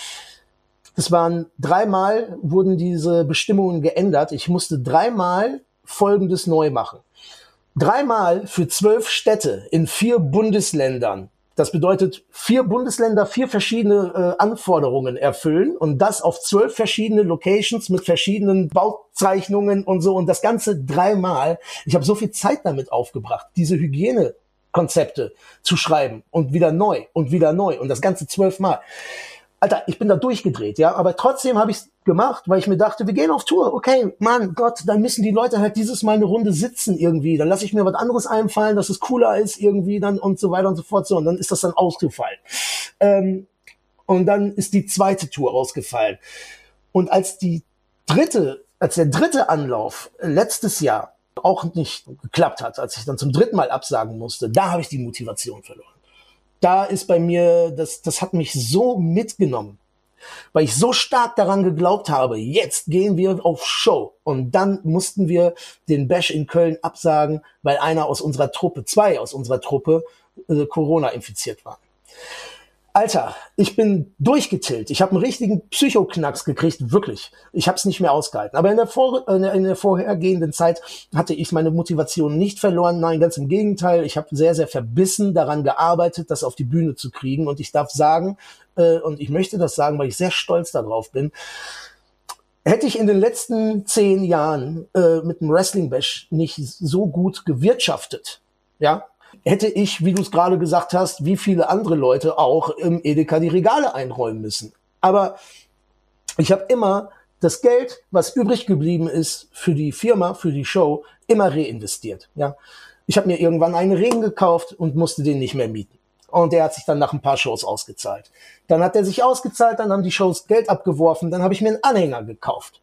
es waren dreimal wurden diese Bestimmungen geändert. Ich musste dreimal Folgendes neu machen dreimal für zwölf Städte in vier Bundesländern. Das bedeutet, vier Bundesländer vier verschiedene äh, Anforderungen erfüllen und das auf zwölf verschiedene Locations mit verschiedenen Bauzeichnungen und so und das Ganze dreimal. Ich habe so viel Zeit damit aufgebracht, diese Hygiene Konzepte zu schreiben und wieder neu und wieder neu und das Ganze zwölfmal. Alter, ich bin da durchgedreht, ja, aber trotzdem habe ich es gemacht, weil ich mir dachte, wir gehen auf Tour, okay, Mann, Gott, dann müssen die Leute halt dieses Mal eine Runde sitzen irgendwie, dann lasse ich mir was anderes einfallen, dass es cooler ist irgendwie dann und so weiter und so fort so und dann ist das dann ausgefallen. Ähm, und dann ist die zweite Tour ausgefallen. Und als die dritte, als der dritte Anlauf letztes Jahr auch nicht geklappt hat, als ich dann zum dritten Mal absagen musste, da habe ich die Motivation verloren. Da ist bei mir, das, das hat mich so mitgenommen, weil ich so stark daran geglaubt habe, jetzt gehen wir auf Show. Und dann mussten wir den Bash in Köln absagen, weil einer aus unserer Truppe, zwei aus unserer Truppe, äh, Corona infiziert waren. Alter, ich bin durchgetillt. Ich habe einen richtigen Psychoknacks gekriegt, wirklich. Ich habe es nicht mehr ausgehalten. Aber in der, vor, in der vorhergehenden Zeit hatte ich meine Motivation nicht verloren. Nein, ganz im Gegenteil. Ich habe sehr, sehr verbissen daran gearbeitet, das auf die Bühne zu kriegen. Und ich darf sagen, äh, und ich möchte das sagen, weil ich sehr stolz darauf bin, hätte ich in den letzten zehn Jahren äh, mit dem Wrestling Bash nicht so gut gewirtschaftet, ja, hätte ich, wie du es gerade gesagt hast, wie viele andere Leute auch im Edeka die Regale einräumen müssen. Aber ich habe immer das Geld, was übrig geblieben ist für die Firma, für die Show, immer reinvestiert. Ja, ich habe mir irgendwann einen Ring gekauft und musste den nicht mehr mieten. Und der hat sich dann nach ein paar Shows ausgezahlt. Dann hat er sich ausgezahlt, dann haben die Shows Geld abgeworfen, dann habe ich mir einen Anhänger gekauft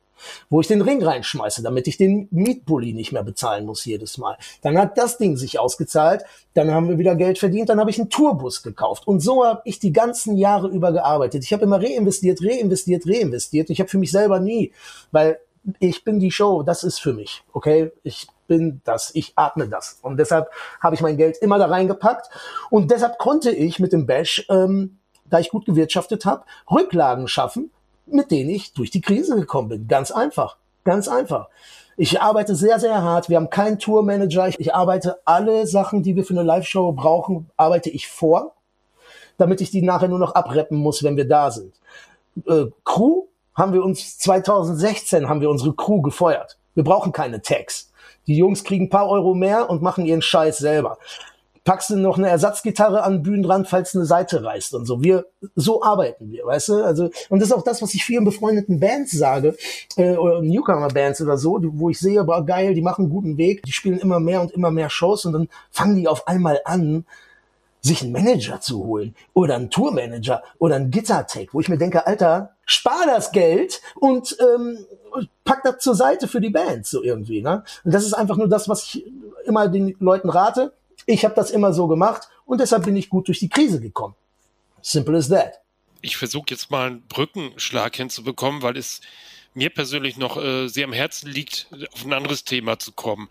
wo ich den Ring reinschmeiße, damit ich den Mietpulli nicht mehr bezahlen muss jedes Mal. Dann hat das Ding sich ausgezahlt, dann haben wir wieder Geld verdient, dann habe ich einen Tourbus gekauft. Und so habe ich die ganzen Jahre über gearbeitet. Ich habe immer reinvestiert, reinvestiert, reinvestiert. Ich habe für mich selber nie, weil ich bin die Show, das ist für mich, okay? Ich bin das, ich atme das. Und deshalb habe ich mein Geld immer da reingepackt. Und deshalb konnte ich mit dem Bash, ähm, da ich gut gewirtschaftet habe, Rücklagen schaffen, mit denen ich durch die Krise gekommen bin. Ganz einfach. Ganz einfach. Ich arbeite sehr, sehr hart. Wir haben keinen Tourmanager. Ich, arbeite alle Sachen, die wir für eine Live-Show brauchen, arbeite ich vor, damit ich die nachher nur noch abreppen muss, wenn wir da sind. Äh, Crew haben wir uns 2016 haben wir unsere Crew gefeuert. Wir brauchen keine Tags. Die Jungs kriegen ein paar Euro mehr und machen ihren Scheiß selber packst du noch eine Ersatzgitarre an den Bühnenrand, falls eine Seite reißt und so. Wir, so arbeiten wir, weißt du? Also, und das ist auch das, was ich vielen befreundeten Bands sage, äh, oder Newcomer-Bands oder so, wo ich sehe, boah, geil, die machen einen guten Weg, die spielen immer mehr und immer mehr Shows und dann fangen die auf einmal an, sich einen Manager zu holen oder einen Tourmanager oder einen Gitartech, wo ich mir denke, Alter, spar das Geld und ähm, pack das zur Seite für die Band so irgendwie. Ne? Und das ist einfach nur das, was ich immer den Leuten rate. Ich habe das immer so gemacht und deshalb bin ich gut durch die Krise gekommen. Simple as that. Ich versuche jetzt mal einen Brückenschlag hinzubekommen, weil es mir persönlich noch äh, sehr am Herzen liegt, auf ein anderes Thema zu kommen.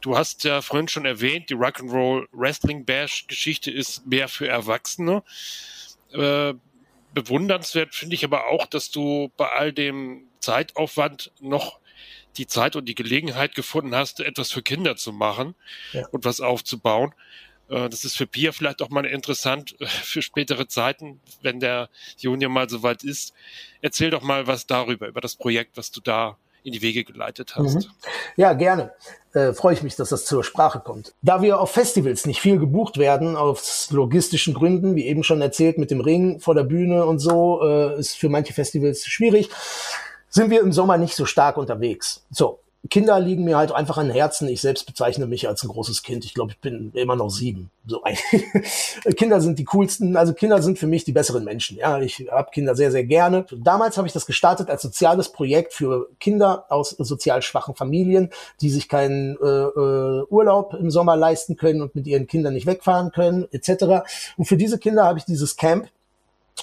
Du hast ja vorhin schon erwähnt, die Rock'n'Roll Wrestling Bash Geschichte ist mehr für Erwachsene. Äh, bewundernswert finde ich aber auch, dass du bei all dem Zeitaufwand noch die Zeit und die Gelegenheit gefunden hast, etwas für Kinder zu machen ja. und was aufzubauen. Äh, das ist für Pia vielleicht auch mal interessant äh, für spätere Zeiten, wenn der Junior mal soweit ist. Erzähl doch mal was darüber, über das Projekt, was du da in die Wege geleitet hast. Mhm. Ja, gerne. Äh, freue ich mich, dass das zur Sprache kommt. Da wir auf Festivals nicht viel gebucht werden, aus logistischen Gründen, wie eben schon erzählt, mit dem Ring vor der Bühne und so, äh, ist für manche Festivals schwierig sind wir im Sommer nicht so stark unterwegs. So, Kinder liegen mir halt einfach an Herzen. Ich selbst bezeichne mich als ein großes Kind. Ich glaube, ich bin immer noch sieben. So Kinder sind die coolsten. Also Kinder sind für mich die besseren Menschen. Ja, ich habe Kinder sehr, sehr gerne. Damals habe ich das gestartet als soziales Projekt für Kinder aus sozial schwachen Familien, die sich keinen äh, äh, Urlaub im Sommer leisten können und mit ihren Kindern nicht wegfahren können, etc. Und für diese Kinder habe ich dieses Camp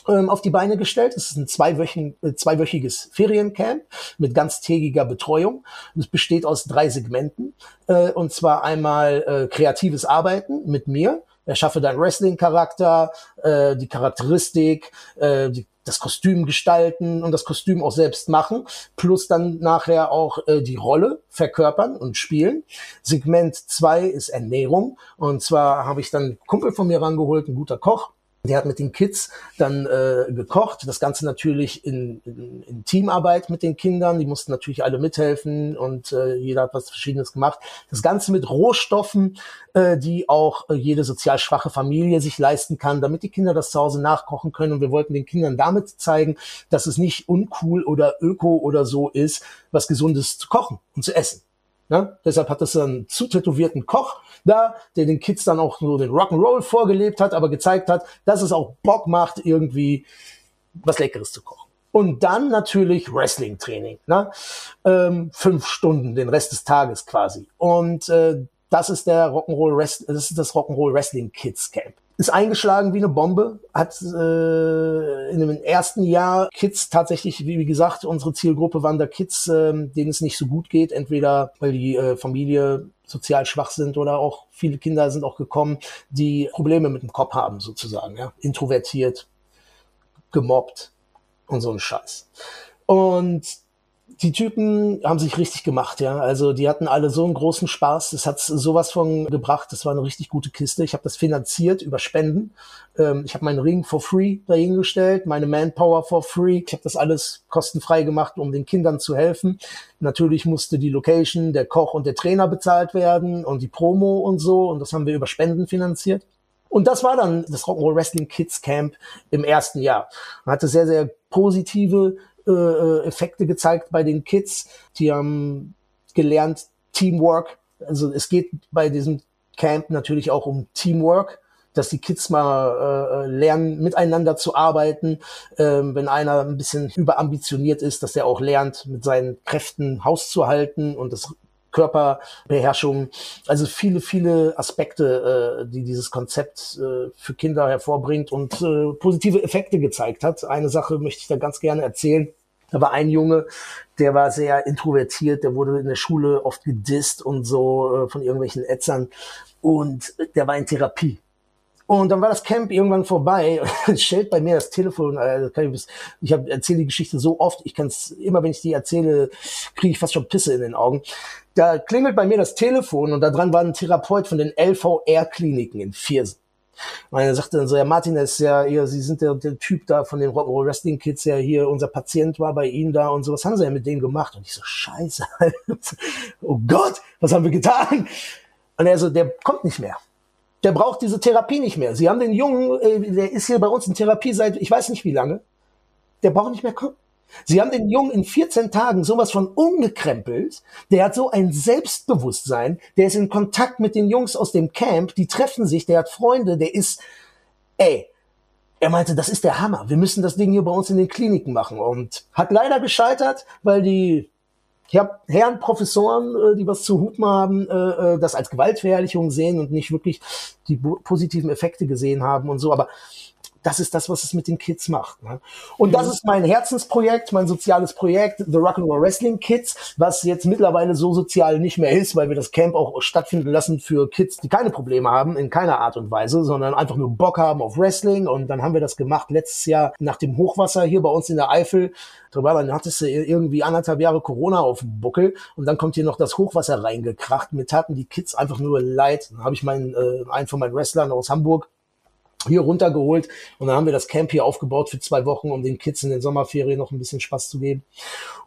ähm, auf die Beine gestellt. Es ist ein äh, zweiwöchiges Feriencamp mit ganztägiger Betreuung. Es besteht aus drei Segmenten. Äh, und zwar einmal äh, kreatives Arbeiten mit mir. Erschaffe deinen Wrestling-Charakter, die Charakteristik, das Kostüm gestalten und das Kostüm auch selbst machen, plus dann nachher auch die Rolle verkörpern und spielen. Segment zwei ist Ernährung und zwar habe ich dann einen Kumpel von mir rangeholt, ein guter Koch, Der hat mit den Kids dann äh, gekocht. Das Ganze natürlich in, in, in Teamarbeit mit den Kindern. Die mussten natürlich alle mithelfen und äh, jeder hat was Verschiedenes gemacht. Das Ganze mit Rohstoffen, äh, die auch äh, jede sozial schwache Familie sich leisten kann, damit die Kinder das zu Hause nachkochen können. Und wir wollten den Kindern damit zeigen, dass es nicht uncool oder öko oder so ist, was Gesundes zu kochen und zu essen. Ne? Deshalb hat es einen zu tätowierten Koch da, der den Kids dann auch so den Rock'n'Roll vorgelebt hat, aber gezeigt hat, dass es auch Bock macht, irgendwie was Leckeres zu kochen. Und dann natürlich Wrestling-Training. Ne? Ähm, fünf Stunden, den Rest des Tages quasi. Und äh, das ist der Rock'n'Roll Wrestling, das ist das Rock'n'Roll Wrestling Kids Camp ist eingeschlagen wie eine Bombe, hat äh, in dem ersten Jahr Kids tatsächlich, wie, wie gesagt, unsere Zielgruppe waren da Kids, äh, denen es nicht so gut geht, entweder weil die äh, Familie sozial schwach sind oder auch viele Kinder sind auch gekommen, die Probleme mit dem Kopf haben sozusagen, ja, introvertiert, gemobbt und so ein Scheiß. Und die Typen haben sich richtig gemacht, ja. Also die hatten alle so einen großen Spaß. Das hat sowas von gebracht. Das war eine richtig gute Kiste. Ich habe das finanziert über Spenden. Ähm, ich habe meinen Ring for free dahingestellt, meine Manpower for free. Ich habe das alles kostenfrei gemacht, um den Kindern zu helfen. Natürlich musste die Location, der Koch und der Trainer bezahlt werden und die Promo und so. Und das haben wir über Spenden finanziert. Und das war dann das Rock'n'Roll Wrestling Kids Camp im ersten Jahr. Man hatte sehr, sehr positive äh, äh, Effekte gezeigt bei den Kids. Die haben gelernt Teamwork. Also es geht bei diesem Camp natürlich auch um Teamwork dass die Kids mal äh, lernen, miteinander zu arbeiten. Ähm, wenn einer ein bisschen überambitioniert ist, dass er auch lernt, mit seinen Kräften Haus zu halten und das Körperbeherrschung. Also viele, viele Aspekte, äh, die dieses Konzept äh, für Kinder hervorbringt und äh, positive Effekte gezeigt hat. Eine Sache möchte ich da ganz gerne erzählen. Da war ein Junge, der war sehr introvertiert, der wurde in der Schule oft gedisst und so äh, von irgendwelchen Ätzern und der war in Therapie. Und dann war das Camp irgendwann vorbei. Und stellt bei mir das Telefon. Äh, ich ich erzähle die Geschichte so oft. Ich kann es immer, wenn ich die erzähle, kriege ich fast schon Pisse in den Augen. Da klingelt bei mir das Telefon und da dran war ein Therapeut von den LVR-Kliniken in Viersen. Und er sagte dann so, ja, Martin, das ist ja, ja Sie sind der, der Typ da von den Rock'n'Roll Wrestling Kids, ja hier, unser Patient war bei Ihnen da und so, was haben Sie denn mit denen gemacht? Und ich so, scheiße, oh Gott, was haben wir getan? Und er so, der kommt nicht mehr. Der braucht diese Therapie nicht mehr. Sie haben den Jungen, äh, der ist hier bei uns in Therapie seit, ich weiß nicht wie lange, der braucht nicht mehr kommen. Sie haben den Jungen in 14 Tagen sowas von umgekrempelt. Der hat so ein Selbstbewusstsein. Der ist in Kontakt mit den Jungs aus dem Camp. Die treffen sich. Der hat Freunde. Der ist, ey, er meinte, das ist der Hammer. Wir müssen das Ding hier bei uns in den Kliniken machen. Und hat leider gescheitert, weil die Herren Professoren, äh, die was zu hupen haben, äh, äh, das als Gewaltverherrlichung sehen und nicht wirklich die positiven Effekte gesehen haben und so. Aber das ist das, was es mit den Kids macht. Ne? Und mhm. das ist mein Herzensprojekt, mein soziales Projekt, The Rock'n'Roll Wrestling Kids, was jetzt mittlerweile so sozial nicht mehr ist, weil wir das Camp auch stattfinden lassen für Kids, die keine Probleme haben, in keiner Art und Weise, sondern einfach nur Bock haben auf Wrestling. Und dann haben wir das gemacht letztes Jahr nach dem Hochwasser hier bei uns in der Eifel. Dann hattest du irgendwie anderthalb Jahre Corona auf dem Buckel und dann kommt hier noch das Hochwasser reingekracht. Mir taten die Kids einfach nur leid. Dann habe ich meinen, äh, einen von meinen Wrestlern aus Hamburg hier runtergeholt und dann haben wir das Camp hier aufgebaut für zwei Wochen, um den Kids in den Sommerferien noch ein bisschen Spaß zu geben.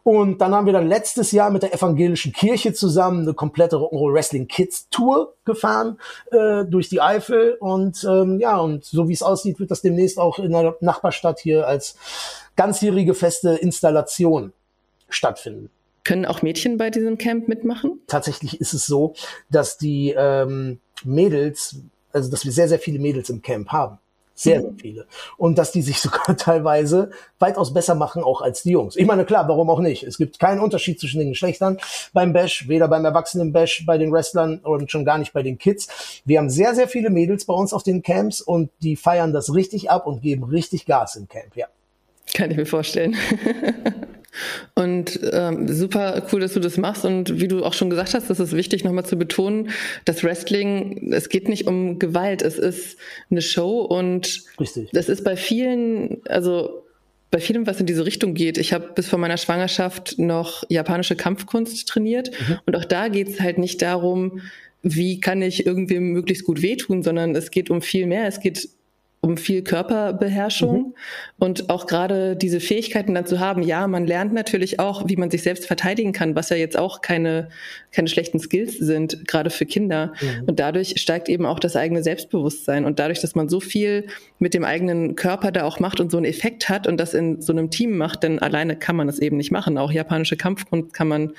Und dann haben wir dann letztes Jahr mit der evangelischen Kirche zusammen eine komplette Rock'n'Roll Wrestling Kids Tour gefahren äh, durch die Eifel und ähm, ja und so wie es aussieht, wird das demnächst auch in der Nachbarstadt hier als ganzjährige feste Installation stattfinden. Können auch Mädchen bei diesem Camp mitmachen? Tatsächlich ist es so, dass die ähm, Mädels also dass wir sehr, sehr viele Mädels im Camp haben. Sehr, sehr viele. Und dass die sich sogar teilweise weitaus besser machen, auch als die Jungs. Ich meine, klar, warum auch nicht? Es gibt keinen Unterschied zwischen den Geschlechtern beim Bash, weder beim Erwachsenen Bash, bei den Wrestlern und schon gar nicht bei den Kids. Wir haben sehr, sehr viele Mädels bei uns auf den Camps und die feiern das richtig ab und geben richtig Gas im Camp, ja. Kann ich mir vorstellen. Und ähm, super cool, dass du das machst. Und wie du auch schon gesagt hast, das ist wichtig, nochmal zu betonen, dass Wrestling, es geht nicht um Gewalt, es ist eine Show und Richtig. das ist bei vielen, also bei vielem, was in diese Richtung geht. Ich habe bis vor meiner Schwangerschaft noch japanische Kampfkunst trainiert mhm. und auch da geht es halt nicht darum, wie kann ich irgendwie möglichst gut wehtun, sondern es geht um viel mehr. Es geht um viel Körperbeherrschung mhm. und auch gerade diese Fähigkeiten dann zu haben. Ja, man lernt natürlich auch, wie man sich selbst verteidigen kann, was ja jetzt auch keine, keine schlechten Skills sind, gerade für Kinder. Mhm. Und dadurch steigt eben auch das eigene Selbstbewusstsein. Und dadurch, dass man so viel mit dem eigenen Körper da auch macht und so einen Effekt hat und das in so einem Team macht, denn alleine kann man das eben nicht machen. Auch japanische Kampfkunst kann man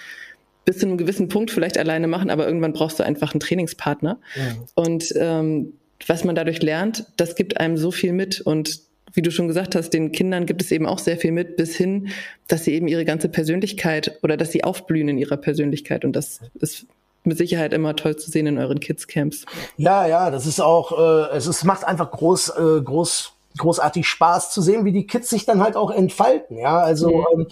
bis zu einem gewissen Punkt vielleicht alleine machen, aber irgendwann brauchst du einfach einen Trainingspartner. Mhm. Und ähm, was man dadurch lernt, das gibt einem so viel mit und wie du schon gesagt hast, den Kindern gibt es eben auch sehr viel mit, bis hin, dass sie eben ihre ganze Persönlichkeit oder dass sie aufblühen in ihrer Persönlichkeit. Und das ist mit Sicherheit immer toll zu sehen in euren Kids-Camps. Ja, ja, das ist auch, äh, es ist, macht einfach groß, äh, groß, großartig Spaß zu sehen, wie die Kids sich dann halt auch entfalten. Ja, also mhm. ähm,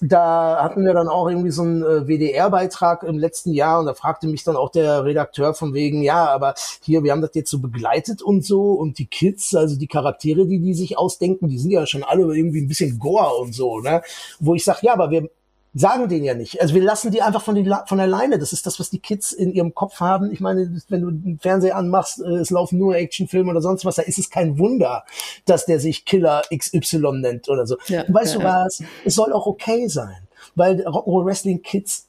da hatten wir dann auch irgendwie so einen äh, WDR-Beitrag im letzten Jahr und da fragte mich dann auch der Redakteur von wegen, ja, aber hier, wir haben das jetzt so begleitet und so und die Kids, also die Charaktere, die die sich ausdenken, die sind ja schon alle irgendwie ein bisschen Gore und so, ne? Wo ich sage, ja, aber wir sagen den ja nicht. Also wir lassen die einfach von, die, von alleine. Das ist das, was die Kids in ihrem Kopf haben. Ich meine, wenn du einen Fernseher anmachst, äh, es laufen nur Actionfilme oder sonst was, da ist es kein Wunder, dass der sich Killer XY nennt oder so. Ja, weißt ja, du was? Es soll auch okay sein. Weil Rock'n'Roll Wrestling Kids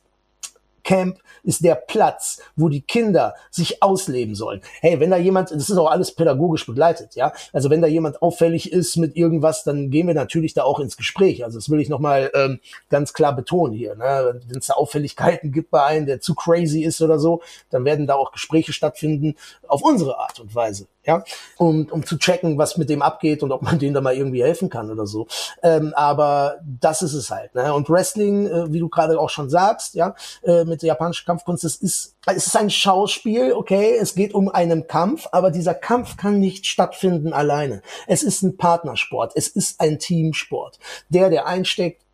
Camp ist der Platz, wo die Kinder sich ausleben sollen. Hey, wenn da jemand, das ist auch alles pädagogisch begleitet, ja. Also wenn da jemand auffällig ist mit irgendwas, dann gehen wir natürlich da auch ins Gespräch. Also das will ich nochmal ähm, ganz klar betonen hier. Ne? Wenn es da Auffälligkeiten gibt bei einem, der zu crazy ist oder so, dann werden da auch Gespräche stattfinden auf unsere Art und Weise ja, um, um zu checken, was mit dem abgeht und ob man denen da mal irgendwie helfen kann oder so. Ähm, aber das ist es halt. Ne? Und Wrestling, äh, wie du gerade auch schon sagst, ja, äh, mit der japanischen Kampfkunst, das ist, es ist ein Schauspiel, okay, es geht um einen Kampf, aber dieser Kampf kann nicht stattfinden alleine. Es ist ein Partnersport, es ist ein Teamsport. Der, der einsteckt,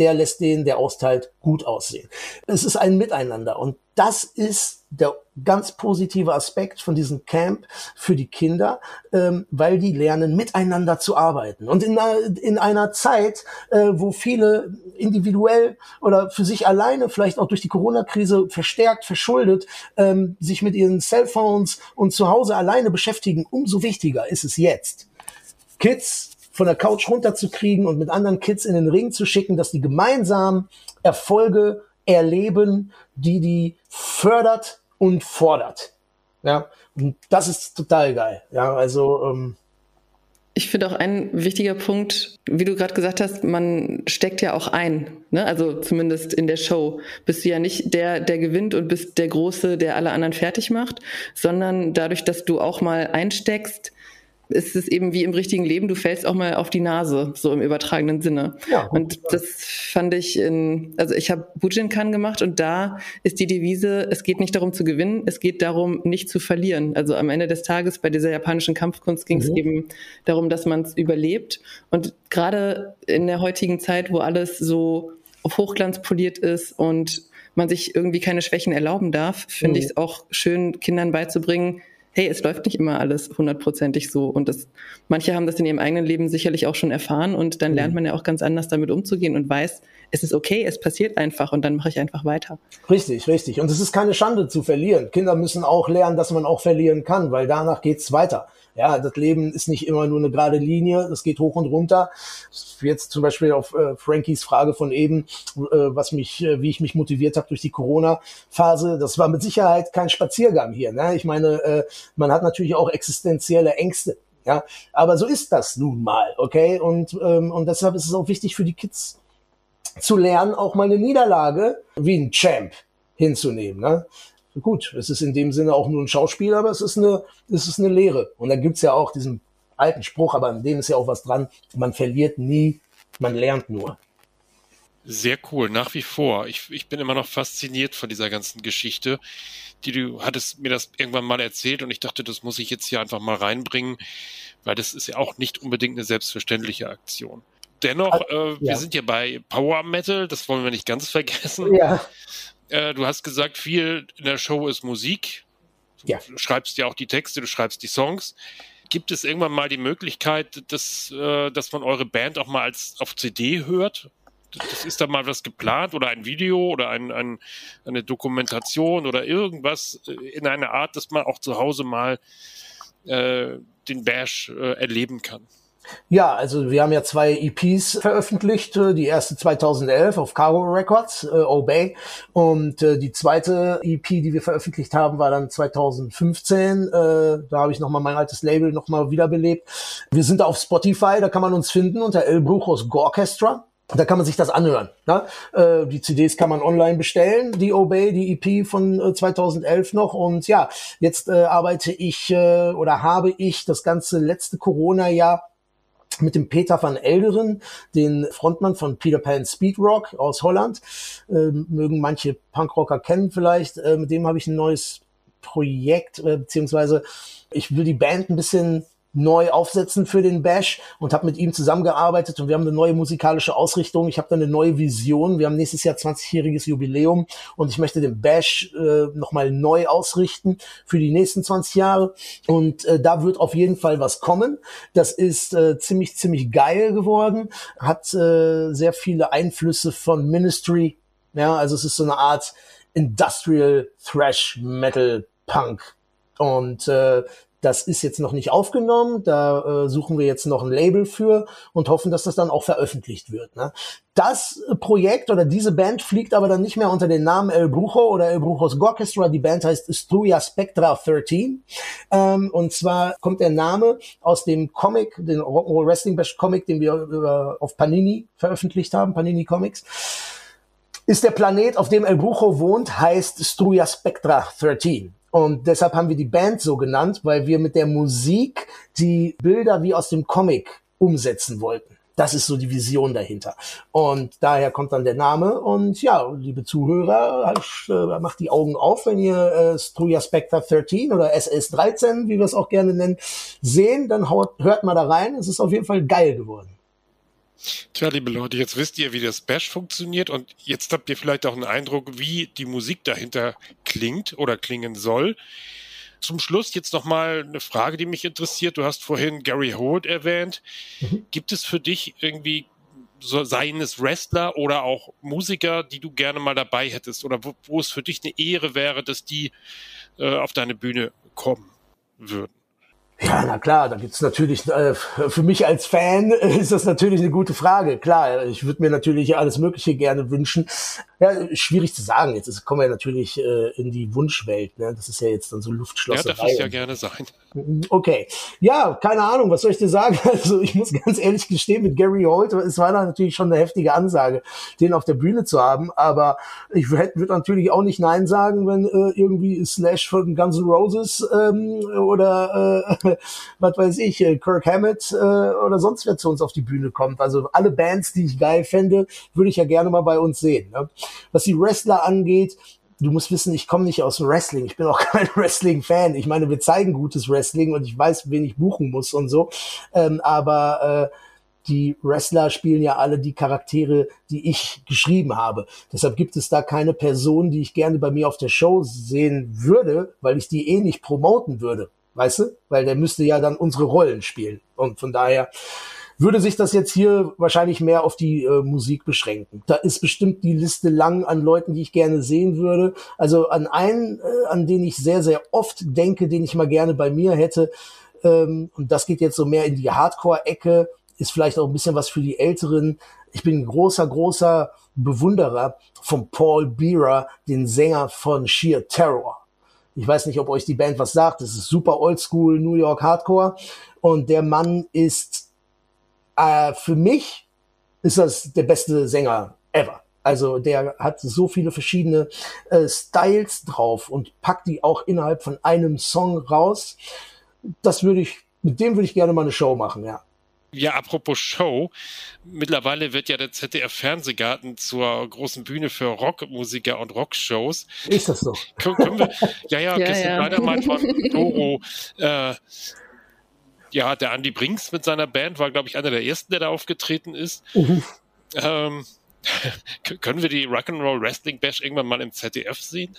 der lässt den, der austeilt, gut aussehen. Es ist ein Miteinander und das ist der ganz positive Aspekt von diesem Camp für die Kinder, ähm, weil die lernen, miteinander zu arbeiten. Und in einer, in einer Zeit, äh, wo viele individuell oder für sich alleine, vielleicht auch durch die Corona-Krise verstärkt, verschuldet, ähm, sich mit ihren Cellphones und zu Hause alleine beschäftigen, umso wichtiger ist es jetzt. Kids von der Couch runterzukriegen und mit anderen Kids in den Ring zu schicken, dass die gemeinsam Erfolge erleben, die die fördert und fordert. Ja, und das ist total geil. Ja, also ähm, ich finde auch ein wichtiger Punkt, wie du gerade gesagt hast, man steckt ja auch ein. Ne? Also zumindest in der Show bist du ja nicht der, der gewinnt und bist der Große, der alle anderen fertig macht, sondern dadurch, dass du auch mal einsteckst, ist es eben wie im richtigen Leben, du fällst auch mal auf die Nase, so im übertragenen Sinne. Ja, und das fand ich in, also ich habe Bujinkan gemacht und da ist die Devise, es geht nicht darum zu gewinnen, es geht darum, nicht zu verlieren. Also am Ende des Tages bei dieser japanischen Kampfkunst ging es mhm. eben darum, dass man es überlebt. Und gerade in der heutigen Zeit, wo alles so auf Hochglanz poliert ist und man sich irgendwie keine Schwächen erlauben darf, finde mhm. ich es auch schön, Kindern beizubringen, hey, es läuft nicht immer alles hundertprozentig so. Und das, manche haben das in ihrem eigenen Leben sicherlich auch schon erfahren und dann lernt mhm. man ja auch ganz anders damit umzugehen und weiß, es ist okay, es passiert einfach und dann mache ich einfach weiter. Richtig, richtig. Und es ist keine Schande zu verlieren. Kinder müssen auch lernen, dass man auch verlieren kann, weil danach geht's weiter. Ja, das Leben ist nicht immer nur eine gerade Linie, das geht hoch und runter. Jetzt zum Beispiel auf äh, Frankies Frage von eben, äh, was mich, äh, wie ich mich motiviert habe durch die Corona-Phase, das war mit Sicherheit kein Spaziergang hier. Ne? Ich meine, äh, man hat natürlich auch existenzielle Ängste. Ja, aber so ist das nun mal, okay? Und, ähm, und deshalb ist es auch wichtig für die Kids zu lernen, auch mal eine Niederlage wie ein Champ hinzunehmen. Ne? Gut, es ist in dem Sinne auch nur ein Schauspiel, aber es ist eine, es ist eine Lehre. Und da gibt's ja auch diesen alten Spruch, aber an dem ist ja auch was dran, man verliert nie, man lernt nur. Sehr cool, nach wie vor. Ich, ich bin immer noch fasziniert von dieser ganzen Geschichte, die du hattest mir das irgendwann mal erzählt und ich dachte, das muss ich jetzt hier einfach mal reinbringen, weil das ist ja auch nicht unbedingt eine selbstverständliche Aktion. Dennoch, äh, ja. wir sind ja bei Power Metal, das wollen wir nicht ganz vergessen. Ja. Äh, du hast gesagt, viel in der Show ist Musik. Du ja. schreibst ja auch die Texte, du schreibst die Songs. Gibt es irgendwann mal die Möglichkeit, dass, äh, dass man eure Band auch mal als auf CD hört? Das ist da mal was geplant oder ein Video oder ein, ein, eine Dokumentation oder irgendwas in einer Art, dass man auch zu Hause mal äh, den Bash äh, erleben kann. Ja, also wir haben ja zwei EPs veröffentlicht. Äh, die erste 2011 auf Cargo Records, äh, Obey. Und äh, die zweite EP, die wir veröffentlicht haben, war dann 2015. Äh, da habe ich nochmal mein altes Label nochmal wiederbelebt. Wir sind auf Spotify, da kann man uns finden unter El Brujos Gorchestra. Da kann man sich das anhören. Ne? Äh, die CDs kann man online bestellen, die Obey, die EP von äh, 2011 noch. Und ja, jetzt äh, arbeite ich äh, oder habe ich das ganze letzte Corona-Jahr mit dem Peter van Elderen, den Frontmann von Peter Pan Speedrock aus Holland. Ähm, mögen manche Punkrocker kennen vielleicht. Äh, mit dem habe ich ein neues Projekt, äh, beziehungsweise ich will die Band ein bisschen neu aufsetzen für den Bash und habe mit ihm zusammengearbeitet und wir haben eine neue musikalische Ausrichtung. Ich habe da eine neue Vision. Wir haben nächstes Jahr 20-jähriges Jubiläum und ich möchte den Bash äh, nochmal neu ausrichten für die nächsten 20 Jahre und äh, da wird auf jeden Fall was kommen. Das ist äh, ziemlich, ziemlich geil geworden, hat äh, sehr viele Einflüsse von Ministry. Ja, also es ist so eine Art Industrial Thrash Metal Punk und äh, das ist jetzt noch nicht aufgenommen. Da äh, suchen wir jetzt noch ein Label für und hoffen, dass das dann auch veröffentlicht wird. Ne? Das Projekt oder diese Band fliegt aber dann nicht mehr unter den Namen El Brujo oder El Brujos Gorchestra. Die Band heißt Struya Spectra 13. Ähm, und zwar kommt der Name aus dem Comic, den Rock'n'Roll Wrestling Bash Comic, den wir über, auf Panini veröffentlicht haben, Panini Comics ist der Planet, auf dem El Brujo wohnt, heißt Struya Spectra 13. Und deshalb haben wir die Band so genannt, weil wir mit der Musik die Bilder wie aus dem Comic umsetzen wollten. Das ist so die Vision dahinter. Und daher kommt dann der Name. Und ja, liebe Zuhörer, äh, macht die Augen auf, wenn ihr äh, Struya Spectre 13 oder SS13, wie wir es auch gerne nennen, sehen, dann haut, hört mal da rein. Es ist auf jeden Fall geil geworden. Tja, liebe Leute, jetzt wisst ihr, wie das Bash funktioniert und jetzt habt ihr vielleicht auch einen Eindruck, wie die Musik dahinter klingt oder klingen soll. Zum Schluss jetzt nochmal eine Frage, die mich interessiert. Du hast vorhin Gary Holt erwähnt. Mhm. Gibt es für dich irgendwie so, seien es Wrestler oder auch Musiker, die du gerne mal dabei hättest oder wo, wo es für dich eine Ehre wäre, dass die äh, auf deine Bühne kommen würden? Ja, na klar, da gibt's natürlich, äh, für mich als Fan ist das natürlich eine gute Frage. Klar, ich würde mir natürlich alles Mögliche gerne wünschen. Ja, schwierig zu sagen. Jetzt kommen wir natürlich äh, in die Wunschwelt. Ne? Das ist ja jetzt dann so Luftschlosserei. Ja, darf ich ja gerne sein. Okay. Ja, keine Ahnung, was soll ich dir sagen? Also ich muss ganz ehrlich gestehen, mit Gary Holt, es war da natürlich schon eine heftige Ansage, den auf der Bühne zu haben. Aber ich würde natürlich auch nicht Nein sagen, wenn äh, irgendwie Slash von Guns N' Roses ähm, oder äh, was weiß ich, äh, Kirk Hammett äh, oder sonst wer zu uns auf die Bühne kommt. Also alle Bands, die ich geil fände, würde ich ja gerne mal bei uns sehen. Ne? Was die Wrestler angeht, du musst wissen, ich komme nicht aus dem Wrestling. Ich bin auch kein Wrestling-Fan. Ich meine, wir zeigen gutes Wrestling und ich weiß, wen ich buchen muss und so. Ähm, aber äh, die Wrestler spielen ja alle die Charaktere, die ich geschrieben habe. Deshalb gibt es da keine Person, die ich gerne bei mir auf der Show sehen würde, weil ich die eh nicht promoten würde. Weißt du? Weil der müsste ja dann unsere Rollen spielen. Und von daher würde sich das jetzt hier wahrscheinlich mehr auf die äh, Musik beschränken. Da ist bestimmt die Liste lang an Leuten, die ich gerne sehen würde. Also an einen, äh, an den ich sehr, sehr oft denke, den ich mal gerne bei mir hätte. Ähm, und das geht jetzt so mehr in die Hardcore-Ecke, ist vielleicht auch ein bisschen was für die Älteren. Ich bin großer, großer Bewunderer von Paul Bearer, den Sänger von Sheer Terror. Ich weiß nicht, ob euch die Band was sagt. Das ist super oldschool New York Hardcore. Und der Mann ist äh, für mich ist das der beste Sänger ever. Also der hat so viele verschiedene äh, Styles drauf und packt die auch innerhalb von einem Song raus. Das würde ich, mit dem würde ich gerne mal eine Show machen, ja. Ja, apropos Show. Mittlerweile wird ja der ZDF Fernsehgarten zur großen Bühne für Rockmusiker und Rockshows. Ist das so? Können wir, ja, ja, ja, ja. leider mal von Doro äh, ja, der Andy Brinks mit seiner Band war, glaube ich, einer der ersten, der da aufgetreten ist. Mhm. Ähm, können wir die Rock'n'Roll Wrestling Bash irgendwann mal im ZDF sehen?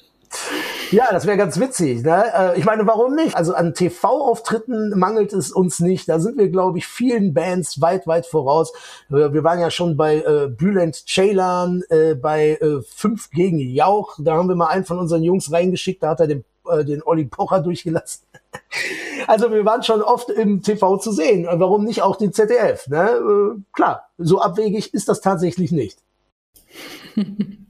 Ja, das wäre ganz witzig. Ne? Äh, ich meine, warum nicht? Also an TV-Auftritten mangelt es uns nicht. Da sind wir, glaube ich, vielen Bands weit, weit voraus. Wir waren ja schon bei äh, Bülent Ceylan, äh, bei äh, Fünf gegen Jauch. Da haben wir mal einen von unseren Jungs reingeschickt. Da hat er den äh, den Olli Pocher durchgelassen. Also wir waren schon oft im TV zu sehen. Warum nicht auch den ZDF? Ne? Äh, klar, so abwegig ist das tatsächlich nicht.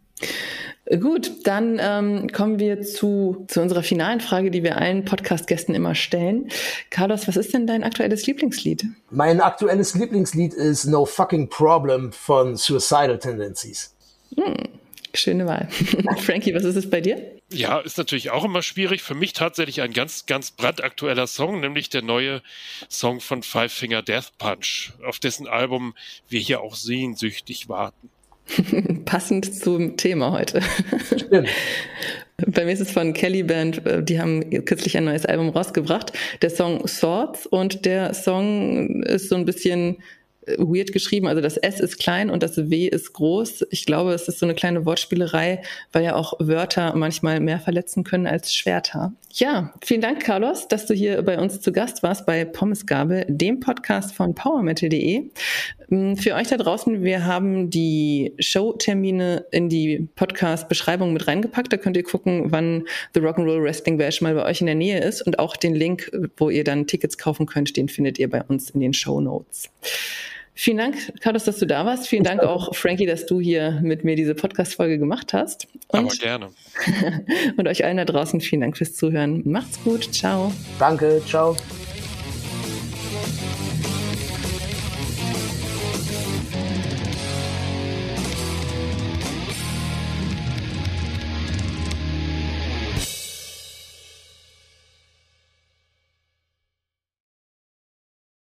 Gut, dann ähm, kommen wir zu, zu unserer finalen Frage, die wir allen Podcast-Gästen immer stellen. Carlos, was ist denn dein aktuelles Lieblingslied? Mein aktuelles Lieblingslied ist No Fucking Problem von Suicidal Tendencies. Hm, schöne Wahl. Frankie, was ist es bei dir? Ja, ist natürlich auch immer schwierig. Für mich tatsächlich ein ganz, ganz brandaktueller Song, nämlich der neue Song von Five Finger Death Punch, auf dessen Album wir hier auch sehnsüchtig warten. Passend zum Thema heute. Stimmt. Bei mir ist es von Kelly Band, äh, die haben kürzlich ein neues Album rausgebracht. Der Song Swords und der Song ist so ein bisschen weird geschrieben. Also das S ist klein und das W ist groß. Ich glaube, es ist so eine kleine Wortspielerei, weil ja auch Wörter manchmal mehr verletzen können als Schwerter. Ja, vielen Dank, Carlos, dass du hier bei uns zu Gast warst bei Pommesgabel, dem Podcast von powermetal.de. Mm, für euch da draußen, wir haben die Showtermine in die Podcast-Beschreibung mit reingepackt. Da könnt ihr gucken, wann The Rock'n'Roll Wrestling Bash mal bei euch in der Nähe ist. Und auch den Link, wo ihr dann Tickets kaufen könnt, den findet ihr bei uns in den Show Notes. Vielen Dank, Carlos, dass du da warst. Vielen Dank auch, Frankie, dass du hier mit mir diese Podcast-Folge gemacht hast. Und, Aber gerne. und euch allen da draußen vielen Dank fürs Zuhören. Macht's gut. Ciao. Danke. Ciao.